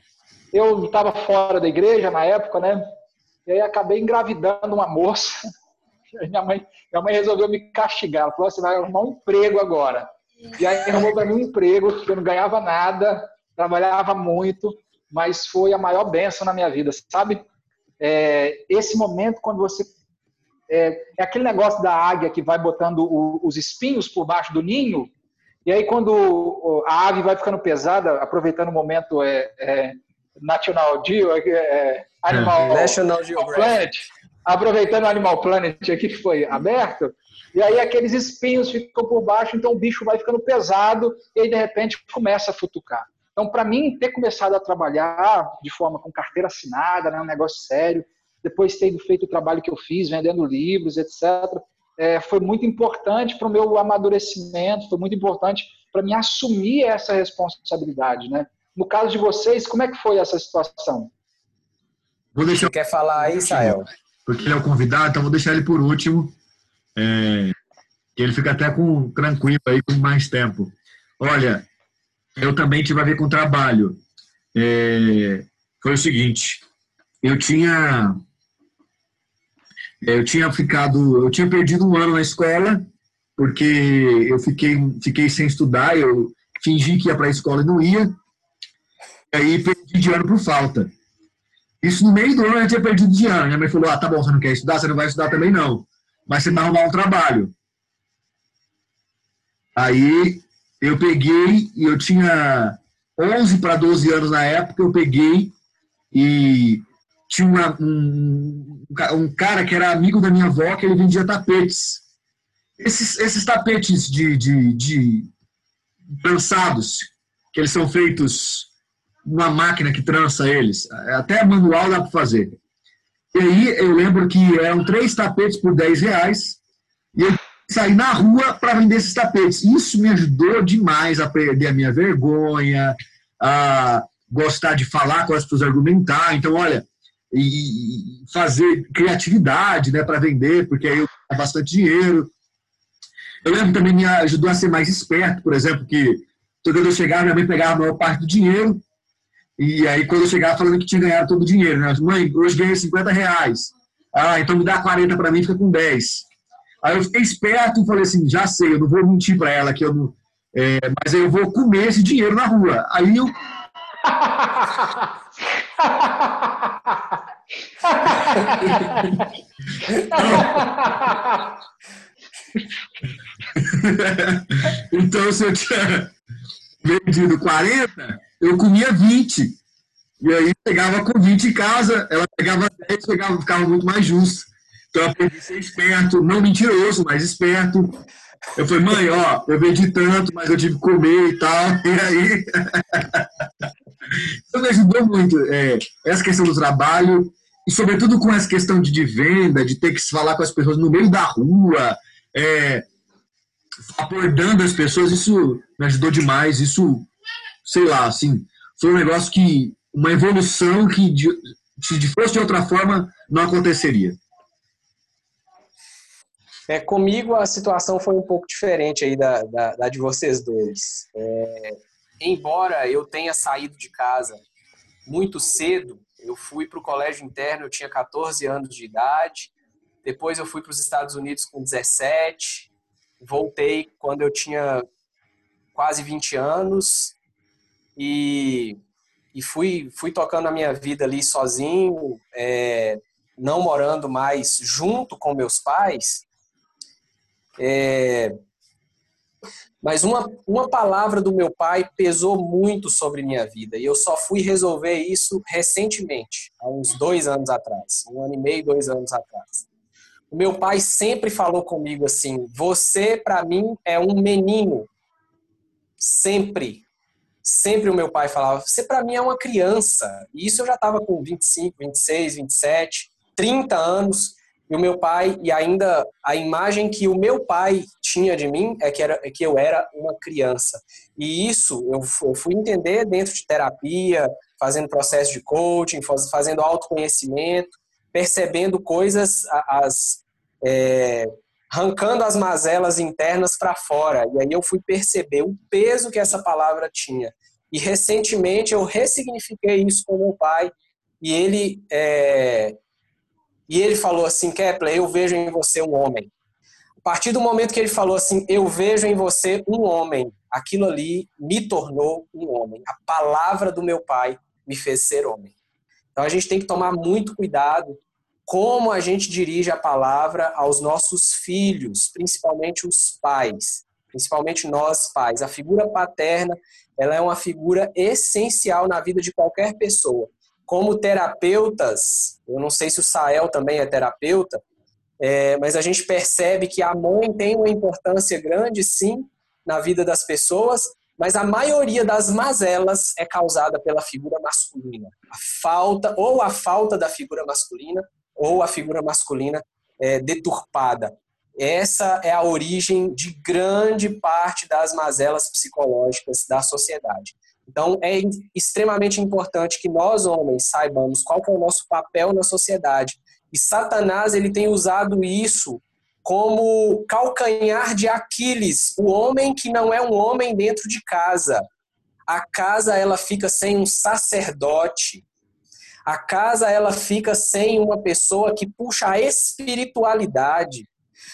Eu estava fora da igreja na época, né? E aí acabei engravidando uma moça. Minha mãe, minha mãe resolveu me castigar. Ela falou: você vai arrumar um emprego agora. E aí arrumou para mim um emprego, que eu não ganhava nada, trabalhava muito, mas foi a maior benção na minha vida, sabe? É, esse momento, quando você é, é, aquele negócio da águia que vai botando o, os espinhos por baixo do ninho, e aí quando a ave vai ficando pesada, aproveitando o momento é, é National Geo, é, é Animal, National Planet, aproveitando o Animal Planet aqui que foi aberto, e aí aqueles espinhos ficam por baixo, então o bicho vai ficando pesado, e aí de repente começa a futucar. Então, para mim, ter começado a trabalhar de forma com carteira assinada, né, um negócio sério, depois tendo feito o trabalho que eu fiz, vendendo livros, etc., é, foi muito importante para o meu amadurecimento, foi muito importante para mim assumir essa responsabilidade. Né? No caso de vocês, como é que foi essa situação? Vou deixar... Quer falar aí, Sael? Porque ele é o convidado, então vou deixar ele por último. É... Ele fica até com tranquilo aí com mais tempo. Olha, eu também tive a ver com trabalho. É... Foi o seguinte, eu tinha eu tinha ficado, eu tinha perdido um ano na escola, porque eu fiquei, fiquei sem estudar, eu fingi que ia para a escola e não ia, e aí perdi de ano por falta. Isso no meio do ano eu tinha perdido de ano. Minha mãe falou: Ah, tá bom, você não quer estudar, você não vai estudar também não, mas você vai arrumar um trabalho. Aí eu peguei, e eu tinha 11 para 12 anos na época, eu peguei e tinha uma, um, um cara que era amigo da minha avó que ele vendia tapetes. Esses, esses tapetes de, de, de trançados, que eles são feitos numa máquina que trança eles, até manual dá para fazer. E aí eu lembro que eram três tapetes por 10 reais, e eu saí na rua para vender esses tapetes. Isso me ajudou demais a perder a minha vergonha, a gostar de falar com as pessoas, argumentar. Então, olha, e fazer criatividade né, para vender, porque aí eu tinha bastante dinheiro. Eu lembro também me ajudou a ser mais esperto, por exemplo, que toda vez que eu chegava, minha mãe pegava a maior parte do dinheiro, e aí quando eu chegava falando que tinha ganhado todo o dinheiro, né? Mãe, hoje ganhei 50 reais. Ah, então me dá 40 para mim, fica com 10. Aí eu fiquei esperto e falei assim, já sei, eu não vou mentir para ela que eu não... É, mas aí eu vou comer esse dinheiro na rua. Aí eu então, se eu tinha vendido 40, eu comia 20. E aí pegava com 20 em casa, ela pegava 10, pegava, ficava muito mais justo. Então eu aprendi a ser esperto, não mentiroso, mas esperto. Eu falei, mãe, ó, eu vendi tanto, mas eu tive que comer e tal. E aí. Então me ajudou muito é, essa questão do trabalho, e sobretudo com essa questão de, de, venda, de ter que se falar com as pessoas no meio da rua, é, abordando as pessoas, isso me ajudou demais. Isso, sei lá, assim, foi um negócio que, uma evolução que de, se fosse de outra forma, não aconteceria. É, comigo a situação foi um pouco diferente aí da, da, da de vocês dois. É, embora eu tenha saído de casa muito cedo, eu fui para o colégio interno, eu tinha 14 anos de idade, depois eu fui para os Estados Unidos com 17, voltei quando eu tinha quase 20 anos e, e fui, fui tocando a minha vida ali sozinho, é, não morando mais junto com meus pais. É, mas uma, uma palavra do meu pai pesou muito sobre minha vida e eu só fui resolver isso recentemente, há uns dois anos atrás, um ano e meio, dois anos atrás. O meu pai sempre falou comigo assim: você para mim é um menino, sempre. Sempre o meu pai falava: você para mim é uma criança. E isso eu já estava com 25, 26, 27, 30 anos. E o meu pai, e ainda a imagem que o meu pai tinha de mim é que, era, é que eu era uma criança. E isso eu fui entender dentro de terapia, fazendo processo de coaching, fazendo autoconhecimento, percebendo coisas, as, é, arrancando as mazelas internas para fora. E aí eu fui perceber o peso que essa palavra tinha. E recentemente eu ressignifiquei isso com meu pai e ele é, e ele falou assim, Kepler, eu vejo em você um homem. A partir do momento que ele falou assim, eu vejo em você um homem, aquilo ali me tornou um homem. A palavra do meu pai me fez ser homem. Então a gente tem que tomar muito cuidado como a gente dirige a palavra aos nossos filhos, principalmente os pais, principalmente nós pais. A figura paterna, ela é uma figura essencial na vida de qualquer pessoa como terapeutas, eu não sei se o Sael também é terapeuta, é, mas a gente percebe que a mãe tem uma importância grande, sim, na vida das pessoas, mas a maioria das mazelas é causada pela figura masculina. A falta, ou a falta da figura masculina, ou a figura masculina é, deturpada. Essa é a origem de grande parte das mazelas psicológicas da sociedade. Então, é extremamente importante que nós, homens, saibamos qual é o nosso papel na sociedade. E Satanás, ele tem usado isso como calcanhar de Aquiles, o homem que não é um homem dentro de casa. A casa, ela fica sem um sacerdote. A casa, ela fica sem uma pessoa que puxa a espiritualidade.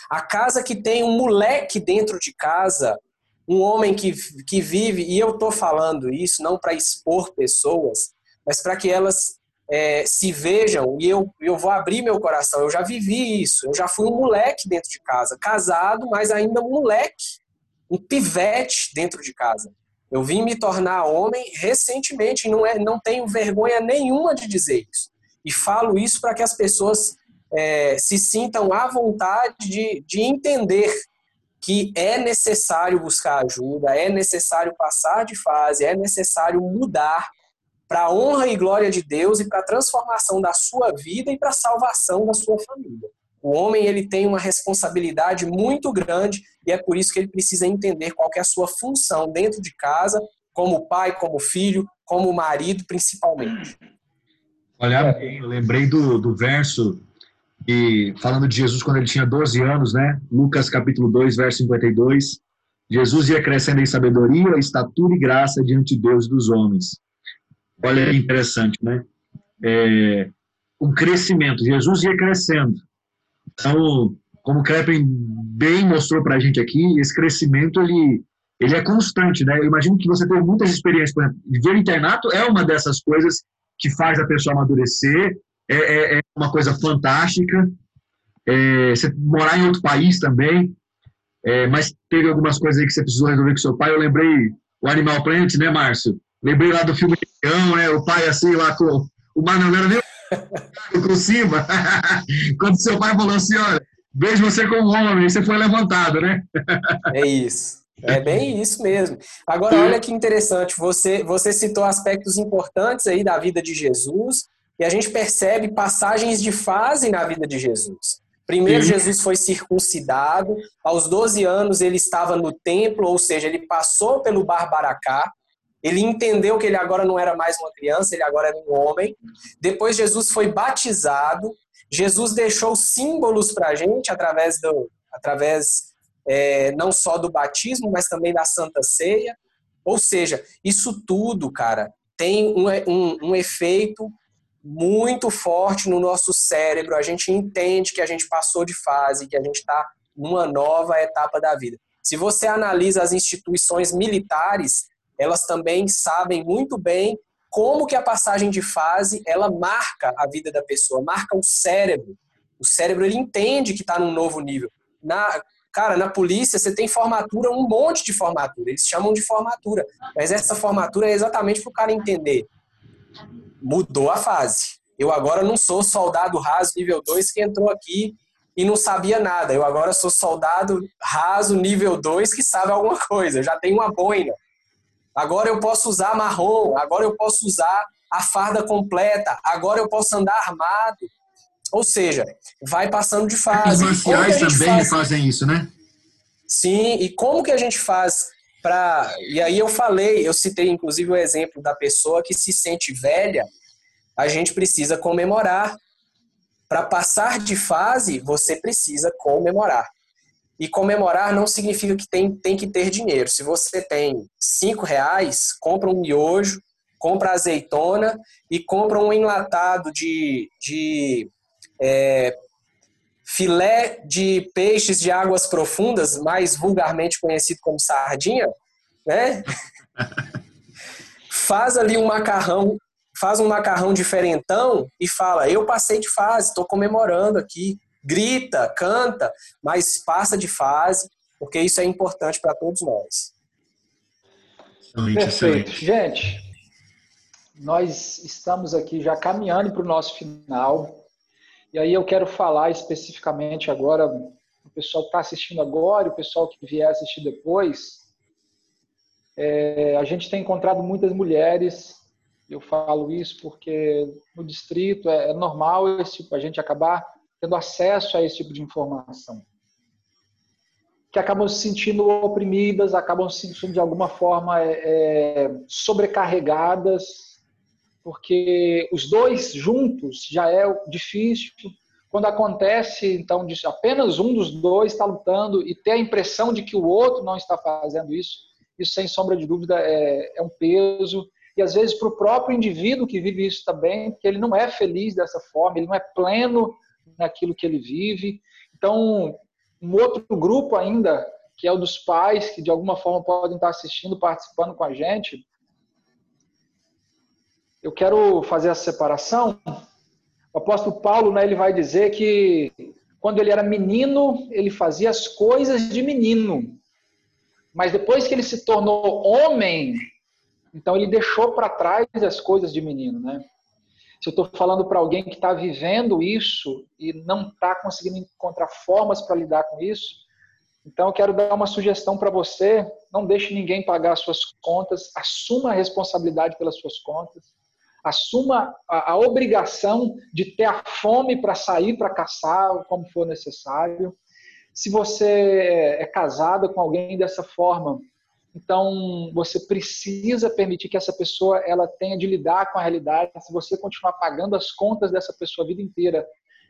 A casa que tem um moleque dentro de casa, um homem que, que vive, e eu estou falando isso não para expor pessoas, mas para que elas é, se vejam, e eu, eu vou abrir meu coração, eu já vivi isso, eu já fui um moleque dentro de casa, casado, mas ainda um moleque, um pivete dentro de casa. Eu vim me tornar homem recentemente, não, é, não tenho vergonha nenhuma de dizer isso. E falo isso para que as pessoas é, se sintam à vontade de, de entender que é necessário buscar ajuda, é necessário passar de fase, é necessário mudar para a honra e glória de Deus e para a transformação da sua vida e para a salvação da sua família. O homem ele tem uma responsabilidade muito grande e é por isso que ele precisa entender qual é a sua função dentro de casa, como pai, como filho, como marido, principalmente. Olha, eu lembrei do, do verso e falando de Jesus quando ele tinha 12 anos, né? Lucas capítulo 2, verso 52. Jesus ia crescendo em sabedoria, estatura e graça diante de Deus e dos homens. Olha que interessante, né? É, um crescimento. Jesus ia crescendo. Então, como o Kreppen bem mostrou para a gente aqui, esse crescimento ele, ele é constante, né? Eu imagino que você tem muitas experiências, por exemplo, ver internato é uma dessas coisas que faz a pessoa amadurecer, é, é, é uma coisa fantástica. É, você morar em outro país também, é, mas teve algumas coisas aí que você precisou resolver com seu pai. Eu lembrei o Animal Planet, né, Márcio? Lembrei lá do filme Leão, né? O pai assim lá com o mar não com cima. Quando seu pai falou assim, olha, vejo você como homem, você foi levantado, né? é isso. É bem isso mesmo. Agora, olha que interessante, você, você citou aspectos importantes aí da vida de Jesus, e a gente percebe passagens de fase na vida de Jesus. Primeiro, Jesus foi circuncidado, aos 12 anos ele estava no templo, ou seja, ele passou pelo Barbaracá, ele entendeu que ele agora não era mais uma criança, ele agora era um homem. Depois, Jesus foi batizado, Jesus deixou símbolos para a gente através do, através é, não só do batismo, mas também da Santa Ceia. Ou seja, isso tudo, cara, tem um, um, um efeito muito forte no nosso cérebro. A gente entende que a gente passou de fase, que a gente está numa nova etapa da vida. Se você analisa as instituições militares, elas também sabem muito bem como que a passagem de fase ela marca a vida da pessoa, marca o cérebro. O cérebro ele entende que está num novo nível. Na, cara, na polícia você tem formatura, um monte de formatura. Eles chamam de formatura. Mas essa formatura é exatamente para o cara entender. Mudou a fase. Eu agora não sou soldado raso nível 2 que entrou aqui e não sabia nada. Eu agora sou soldado raso nível 2 que sabe alguma coisa. Eu já tenho uma boina. Agora eu posso usar marrom, agora eu posso usar a farda completa, agora eu posso andar armado. Ou seja, vai passando de fase. Os marciais também faz... fazem isso, né? Sim, e como que a gente faz para. E aí eu falei, eu citei inclusive o exemplo da pessoa que se sente velha, a gente precisa comemorar. Para passar de fase, você precisa comemorar. E comemorar não significa que tem, tem que ter dinheiro. Se você tem cinco reais, compra um miojo, compra azeitona e compra um enlatado de, de é, filé de peixes de águas profundas, mais vulgarmente conhecido como sardinha, né? faz ali um macarrão, faz um macarrão diferentão e fala: eu passei de fase, estou comemorando aqui grita, canta, mas passa de fase, porque isso é importante para todos nós. Perfeito. Gente, nós estamos aqui já caminhando para o nosso final. E aí eu quero falar especificamente agora, o pessoal que está assistindo agora e o pessoal que vier assistir depois. É, a gente tem encontrado muitas mulheres, eu falo isso porque no distrito é, é normal esse, a gente acabar tendo acesso a esse tipo de informação. Que acabam se sentindo oprimidas, acabam se sentindo de alguma forma é, é, sobrecarregadas, porque os dois juntos já é difícil. Quando acontece, então, de apenas um dos dois está lutando e ter a impressão de que o outro não está fazendo isso, isso sem sombra de dúvida é, é um peso. E às vezes para o próprio indivíduo que vive isso também, porque ele não é feliz dessa forma, ele não é pleno naquilo que ele vive. Então, um outro grupo ainda, que é o dos pais, que de alguma forma podem estar assistindo, participando com a gente. Eu quero fazer essa separação. O apóstolo Paulo, né, ele vai dizer que quando ele era menino, ele fazia as coisas de menino. Mas depois que ele se tornou homem, então ele deixou para trás as coisas de menino, né? Se eu estou falando para alguém que está vivendo isso e não está conseguindo encontrar formas para lidar com isso, então eu quero dar uma sugestão para você: não deixe ninguém pagar suas contas, assuma a responsabilidade pelas suas contas, assuma a, a obrigação de ter a fome para sair para caçar, como for necessário. Se você é casada com alguém dessa forma, então, você precisa permitir que essa pessoa ela tenha de lidar com a realidade. Se você continuar pagando as contas dessa pessoa a vida inteira,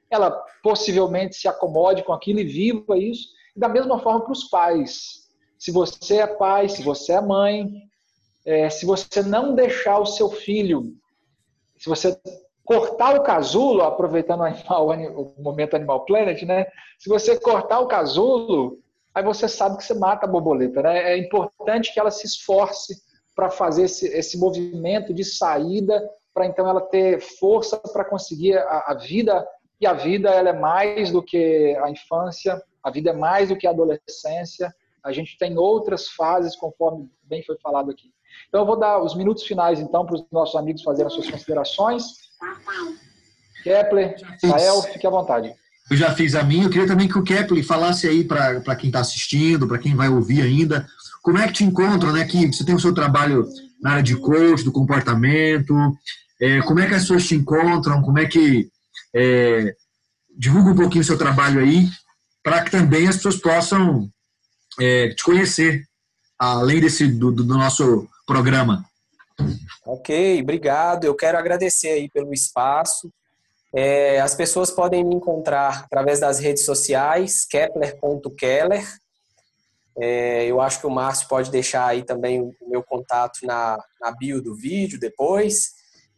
ela possivelmente se acomode com aquilo e viva isso. E da mesma forma para os pais. Se você é pai, se você é mãe, é, se você não deixar o seu filho, se você cortar o casulo, aproveitando o, animal, o momento Animal Planet, né? Se você cortar o casulo, aí você sabe que você mata a borboleta. Né? É importante que ela se esforce para fazer esse, esse movimento de saída, para então ela ter força para conseguir a, a, vida. E a vida ela é mais do que a infância, a vida é mais do que a adolescência. A gente tem outras fases, conforme bem foi falado aqui. Então, eu vou dar os minutos finais, então, para os nossos amigos fazerem as suas considerações. Kepler, Sael, fique à vontade eu já fiz a minha. Eu queria também que o Kepler falasse aí para quem está assistindo, para quem vai ouvir ainda, como é que te encontram, né? Que você tem o seu trabalho na área de coach, do comportamento, é, como é que as pessoas te encontram, como é que é, divulga um pouquinho o seu trabalho aí, para que também as pessoas possam é, te conhecer, além desse do, do nosso programa. Ok, obrigado. Eu quero agradecer aí pelo espaço É, as pessoas podem me encontrar através das redes sociais, kepler.keller. É, eu acho que o Márcio pode deixar aí também o meu contato na, na bio do vídeo depois.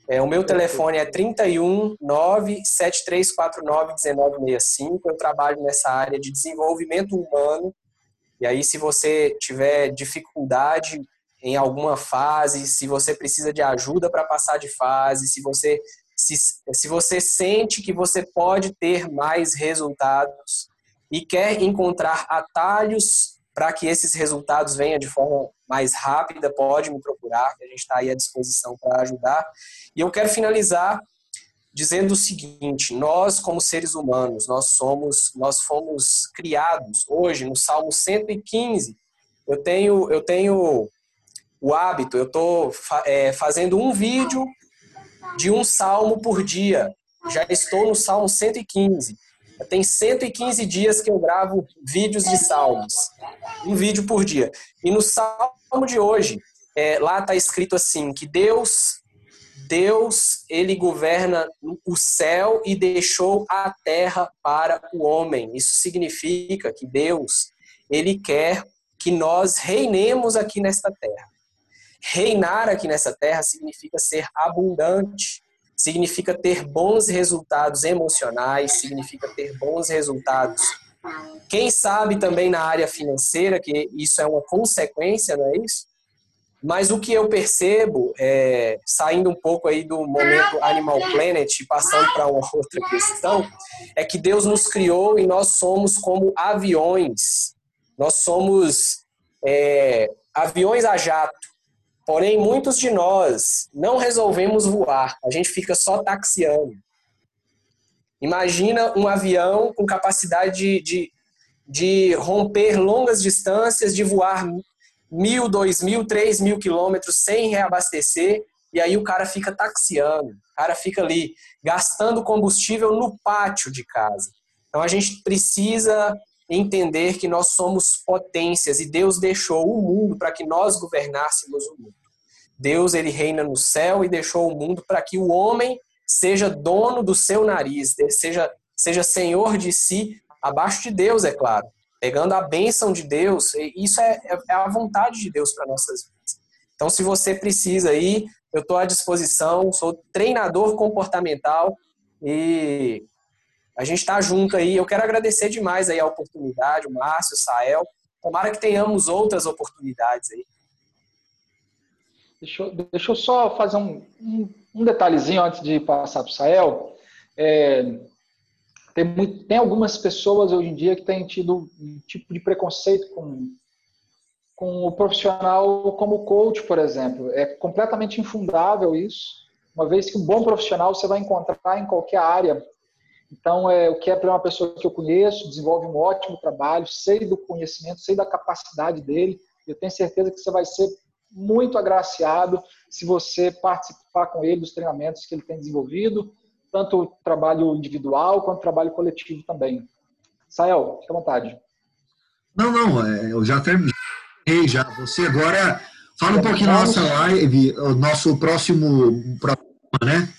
É, o meu telefone é 31 97349 1965. Eu trabalho nessa área de desenvolvimento humano. E aí, se você tiver dificuldade em alguma fase, se você precisa de ajuda para passar de fase, se você se, se você sente que você pode ter mais resultados e quer encontrar atalhos para que esses resultados venham de forma mais rápida, pode me procurar, a gente está aí à disposição para ajudar. E eu quero finalizar dizendo o seguinte: nós, como seres humanos, nós somos, nós fomos criados hoje no Salmo 115. Eu tenho, eu tenho o hábito, eu estou é, fazendo um vídeo de um salmo por dia. Já estou no salmo 115. Tem 115 dias que eu gravo vídeos de salmos. Um vídeo por dia. E no salmo de hoje, é, lá está escrito assim, que Deus Deus, ele governa o céu e deixou a terra para o homem. Isso significa que Deus, ele quer que nós reinemos aqui nesta terra. Reinar aqui nessa terra significa ser abundante, significa ter bons resultados emocionais, significa ter bons resultados. Quem sabe também na área financeira, que isso é uma consequência, não é isso? Mas o que eu percebo, é, saindo um pouco aí do momento Animal Planet e passando para uma outra questão, é que Deus nos criou e nós somos como aviões. Nós somos é, aviões a jato. Porém, muitos de nós não resolvemos voar, a gente fica só taxiando. Imagina um avião com capacidade de, de, de romper longas distâncias, de voar mil, dois mil, três mil quilômetros sem reabastecer, e aí o cara fica taxiando, o cara fica ali gastando combustível no pátio de casa. Então a gente precisa entender que nós somos potências e Deus deixou o mundo para que nós governássemos o mundo. Deus ele reina no céu e deixou o mundo para que o homem seja dono do seu nariz, seja seja senhor de si, abaixo de Deus, é claro. Pegando a bênção de Deus, isso é, é, é a vontade de Deus para nossas vidas. Então, se você precisa aí, eu estou à disposição, sou treinador comportamental e a gente está junto aí. Eu quero agradecer demais aí a oportunidade, o Márcio, o Sael. Tomara que tenhamos outras oportunidades aí. Deixa eu, deixa eu só fazer um, um, um, detalhezinho antes de passar para o Sael. É, tem, muito, tem algumas pessoas hoje em dia que têm tido um tipo de preconceito com, com o profissional como coach, por exemplo. É completamente infundável isso, uma vez que um bom profissional você vai encontrar em qualquer área então, é, o Kepler é uma pessoa que eu conheço, desenvolve um ótimo trabalho, sei do conhecimento, sei da capacidade dele. Eu tenho certeza que você vai ser muito agraciado se você participar com ele dos treinamentos que ele tem desenvolvido, tanto o trabalho individual quanto o trabalho coletivo também. Sael, fica à vontade. Não, não, é, eu já terminei já. Você agora fala um pouquinho da nossa live, o nosso próximo programa, né?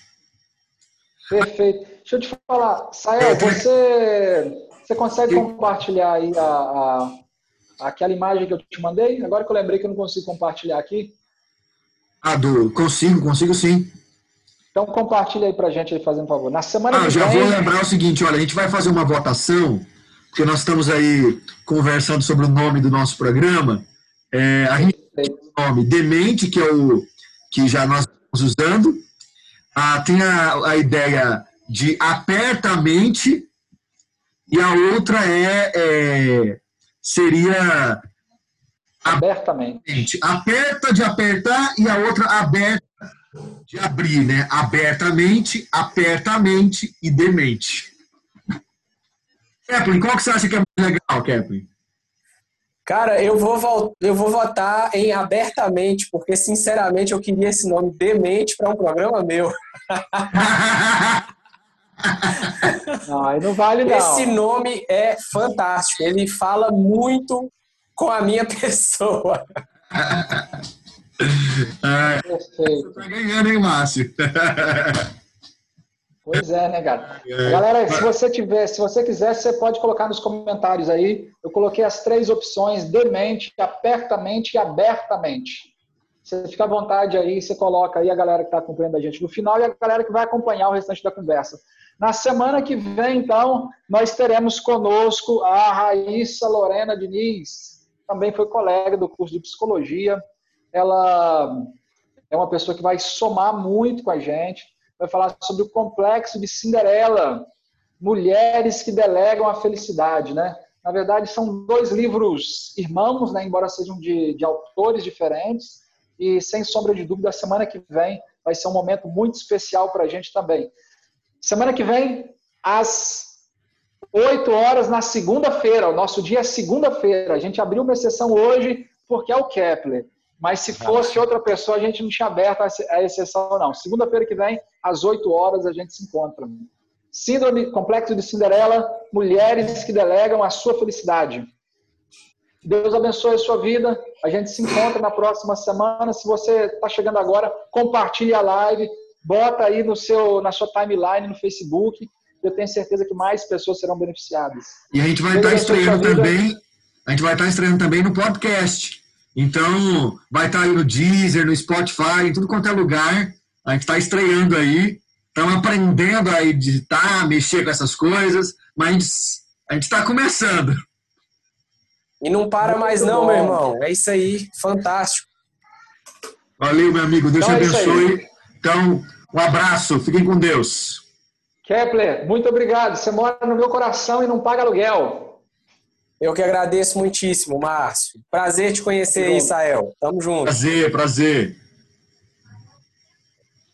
Perfeito. Deixa eu te falar, Sael, você, você consegue compartilhar aí a, a, aquela imagem que eu te mandei? Agora que eu lembrei que eu não consigo compartilhar aqui. Ah, do, consigo, consigo sim. Então compartilha aí pra gente aí, fazendo um favor. Na semana ah, já vem... vou lembrar o seguinte, olha, a gente vai fazer uma votação, porque nós estamos aí conversando sobre o nome do nosso programa. É, a gente tem o nome Demente, que é o que já nós estamos usando. Ah, tem a, a ideia de apertamente e a outra é, é seria abertamente. Aperta de apertar e a outra aberta de abrir, né? Abertamente, apertamente e demente. Kepler, qual que você acha que é mais legal, Kepler? Cara, eu vou, eu vou votar em abertamente, porque sinceramente eu queria esse nome demente para um programa meu. Não, aí não vale não. Esse nome é fantástico. Ele fala muito com a minha pessoa. É, Perfeito. Você tá ganhando, hein, Márcio? Pois é, né, cara? É. Galera, se você tiver, se você quiser, você pode colocar nos comentários aí. Eu coloquei as três opções: demente, apertamente e abertamente. Você fica à vontade aí, você coloca aí a galera que está acompanhando a gente no final e a galera que vai acompanhar o restante da conversa. Na semana que vem, então, nós teremos conosco a Raíssa Lorena Diniz, também foi colega do curso de psicologia. Ela é uma pessoa que vai somar muito com a gente, vai falar sobre o complexo de Cinderela, mulheres que delegam a felicidade, né? Na verdade, são dois livros irmãos, né? embora sejam de, de autores diferentes, e sem sombra de dúvida, a semana que vem vai ser um momento muito especial para a gente também. Semana que vem, às 8 horas, na segunda-feira, o nosso dia é segunda-feira. A gente abriu uma exceção hoje porque é o Kepler. Mas se fosse outra pessoa, a gente não tinha aberto a exceção, não. Segunda-feira que vem, às 8 horas, a gente se encontra. Síndrome Complexo de Cinderela, mulheres que delegam a sua felicidade. Deus abençoe a sua vida. A gente se encontra na próxima semana. Se você está chegando agora, compartilhe a live, bota aí no seu, na sua timeline no Facebook. Eu tenho certeza que mais pessoas serão beneficiadas. E a gente vai estar tá estreando também. A gente vai estar tá estreando também no podcast. Então, vai estar tá aí no Deezer, no Spotify, em tudo quanto é lugar. A gente está estreando aí. Estamos aprendendo a editar, mexer com essas coisas, mas a gente está começando. E não para mais não, bom. meu irmão. É isso aí, fantástico. Valeu, meu amigo. Deus então te é abençoe. então, um abraço. Fiquem com Deus. Kepler, muito obrigado. Você mora no meu coração e não paga aluguel. Eu que agradeço muitíssimo, Márcio. Prazer te conhecer, Isael. Tamo junto. Prazer, prazer.